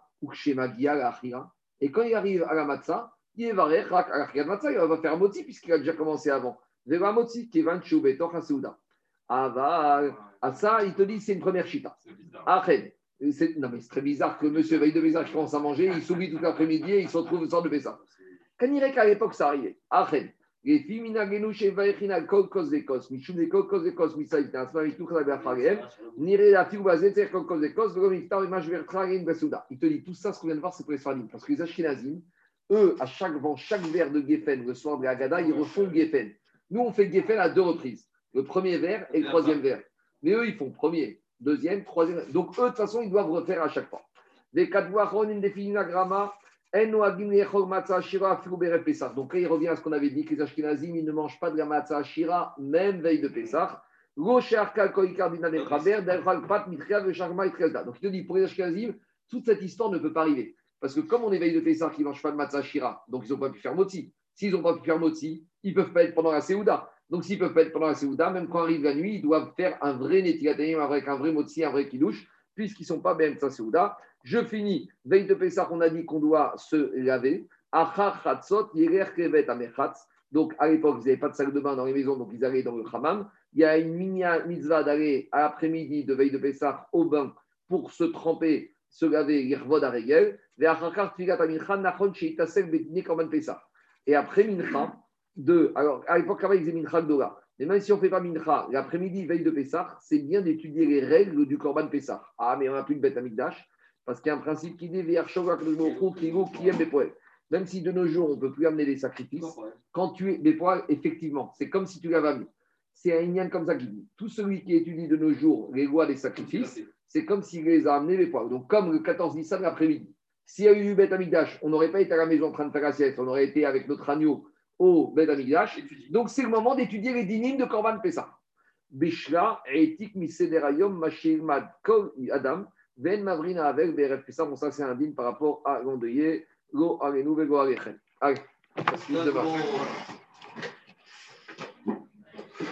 Et quand il arrive à la matzah, il à va faire motzi puisqu'il a déjà commencé avant. Motzi. Aval. À ça, il te dit c'est une première chita. Après, c'est- non mais c'est très bizarre que monsieur veille de Bézard commence à manger, il s'oublie tout l'après-midi et il se retrouve au sort de Bézard. Quand il est qu'à l'époque ça arrivait. Après, les filles de nire la. Il te dit tout ça, ce qu'on vient de voir, c'est pour les Sfardim. Parce que les Ashkenazim, eux, à chaque, avant chaque verre de Geffen, le soir de la Haggadah, ils refont le Geffen. Nous, on fait Geffen à deux reprises. Le premier verre et le troisième verre. Mais eux, ils font premier, deuxième, troisième. Donc, eux, de toute façon, ils doivent refaire à chaque fois. Les quatre voix, on définit la gramma. Donc là, il revient à ce qu'on avait dit, que les Ashkenazim, ils ne mangent pas de la matzah ashira, même veille de Pessah. Donc il te dit, pour les Ashkenazim, toute cette histoire ne peut pas arriver. Parce que comme on est veille de Pessah, ils ne mangent pas de matzah ashira, donc ils n'ont pas pu faire motzi. S'ils n'ont pas pu faire motzi, ils ne peuvent pas être pendant la Séouda. Donc s'ils ne peuvent pas être pendant la Séouda, même quand arrive la nuit, ils doivent faire un vrai Netigatayim avec un vrai motzi, un vrai kidouche, puisqu'ils ne sont pas Ben Séouda. Je finis. Veille de Pessah, on a dit qu'on doit se laver. Donc, à l'époque, ils n'avaient pas de salle de bain dans les maisons, donc ils allaient dans le hammam. Il y a une minia- mitzvah d'aller à l'après-midi de veille de Pessah au bain pour se tremper, se laver, l'irvod à régel. Et après mincha, de, alors à l'époque, ils faisaient mincha gdola. Mais même si on ne fait pas mincha, l'après-midi, veille de Pessah, c'est bien d'étudier les règles du korban Pessah. Ah, mais on n'a plus de bête amigdash. Parce qu'il y a un principe qui dit même si de nos jours, on ne peut plus amener des sacrifices, quand tu es des poils, effectivement, c'est comme si tu l'avais amené. C'est un lien comme ça qui dit. Tout celui qui étudie de nos jours les lois des sacrifices, c'est comme s'il les a amenés les poils. Donc, comme le 14 Nissan l'après-midi. S'il y a eu Beth Amigdash, on n'aurait pas été à la maison en train de faire la sieste, on aurait été avec notre agneau au Beth Amigdash. Étudie. Donc, c'est le moment d'étudier les dynimes de Korban Pessah. Bishla, Etik, Misederayom, Mashilmad, Kol, Adam, Ven Mavrina avec BRF Pessah. Bon, ça, c'est un digne par rapport à l'endeuillé. Lo, Vego, Alechem. Allez, demain. Bon,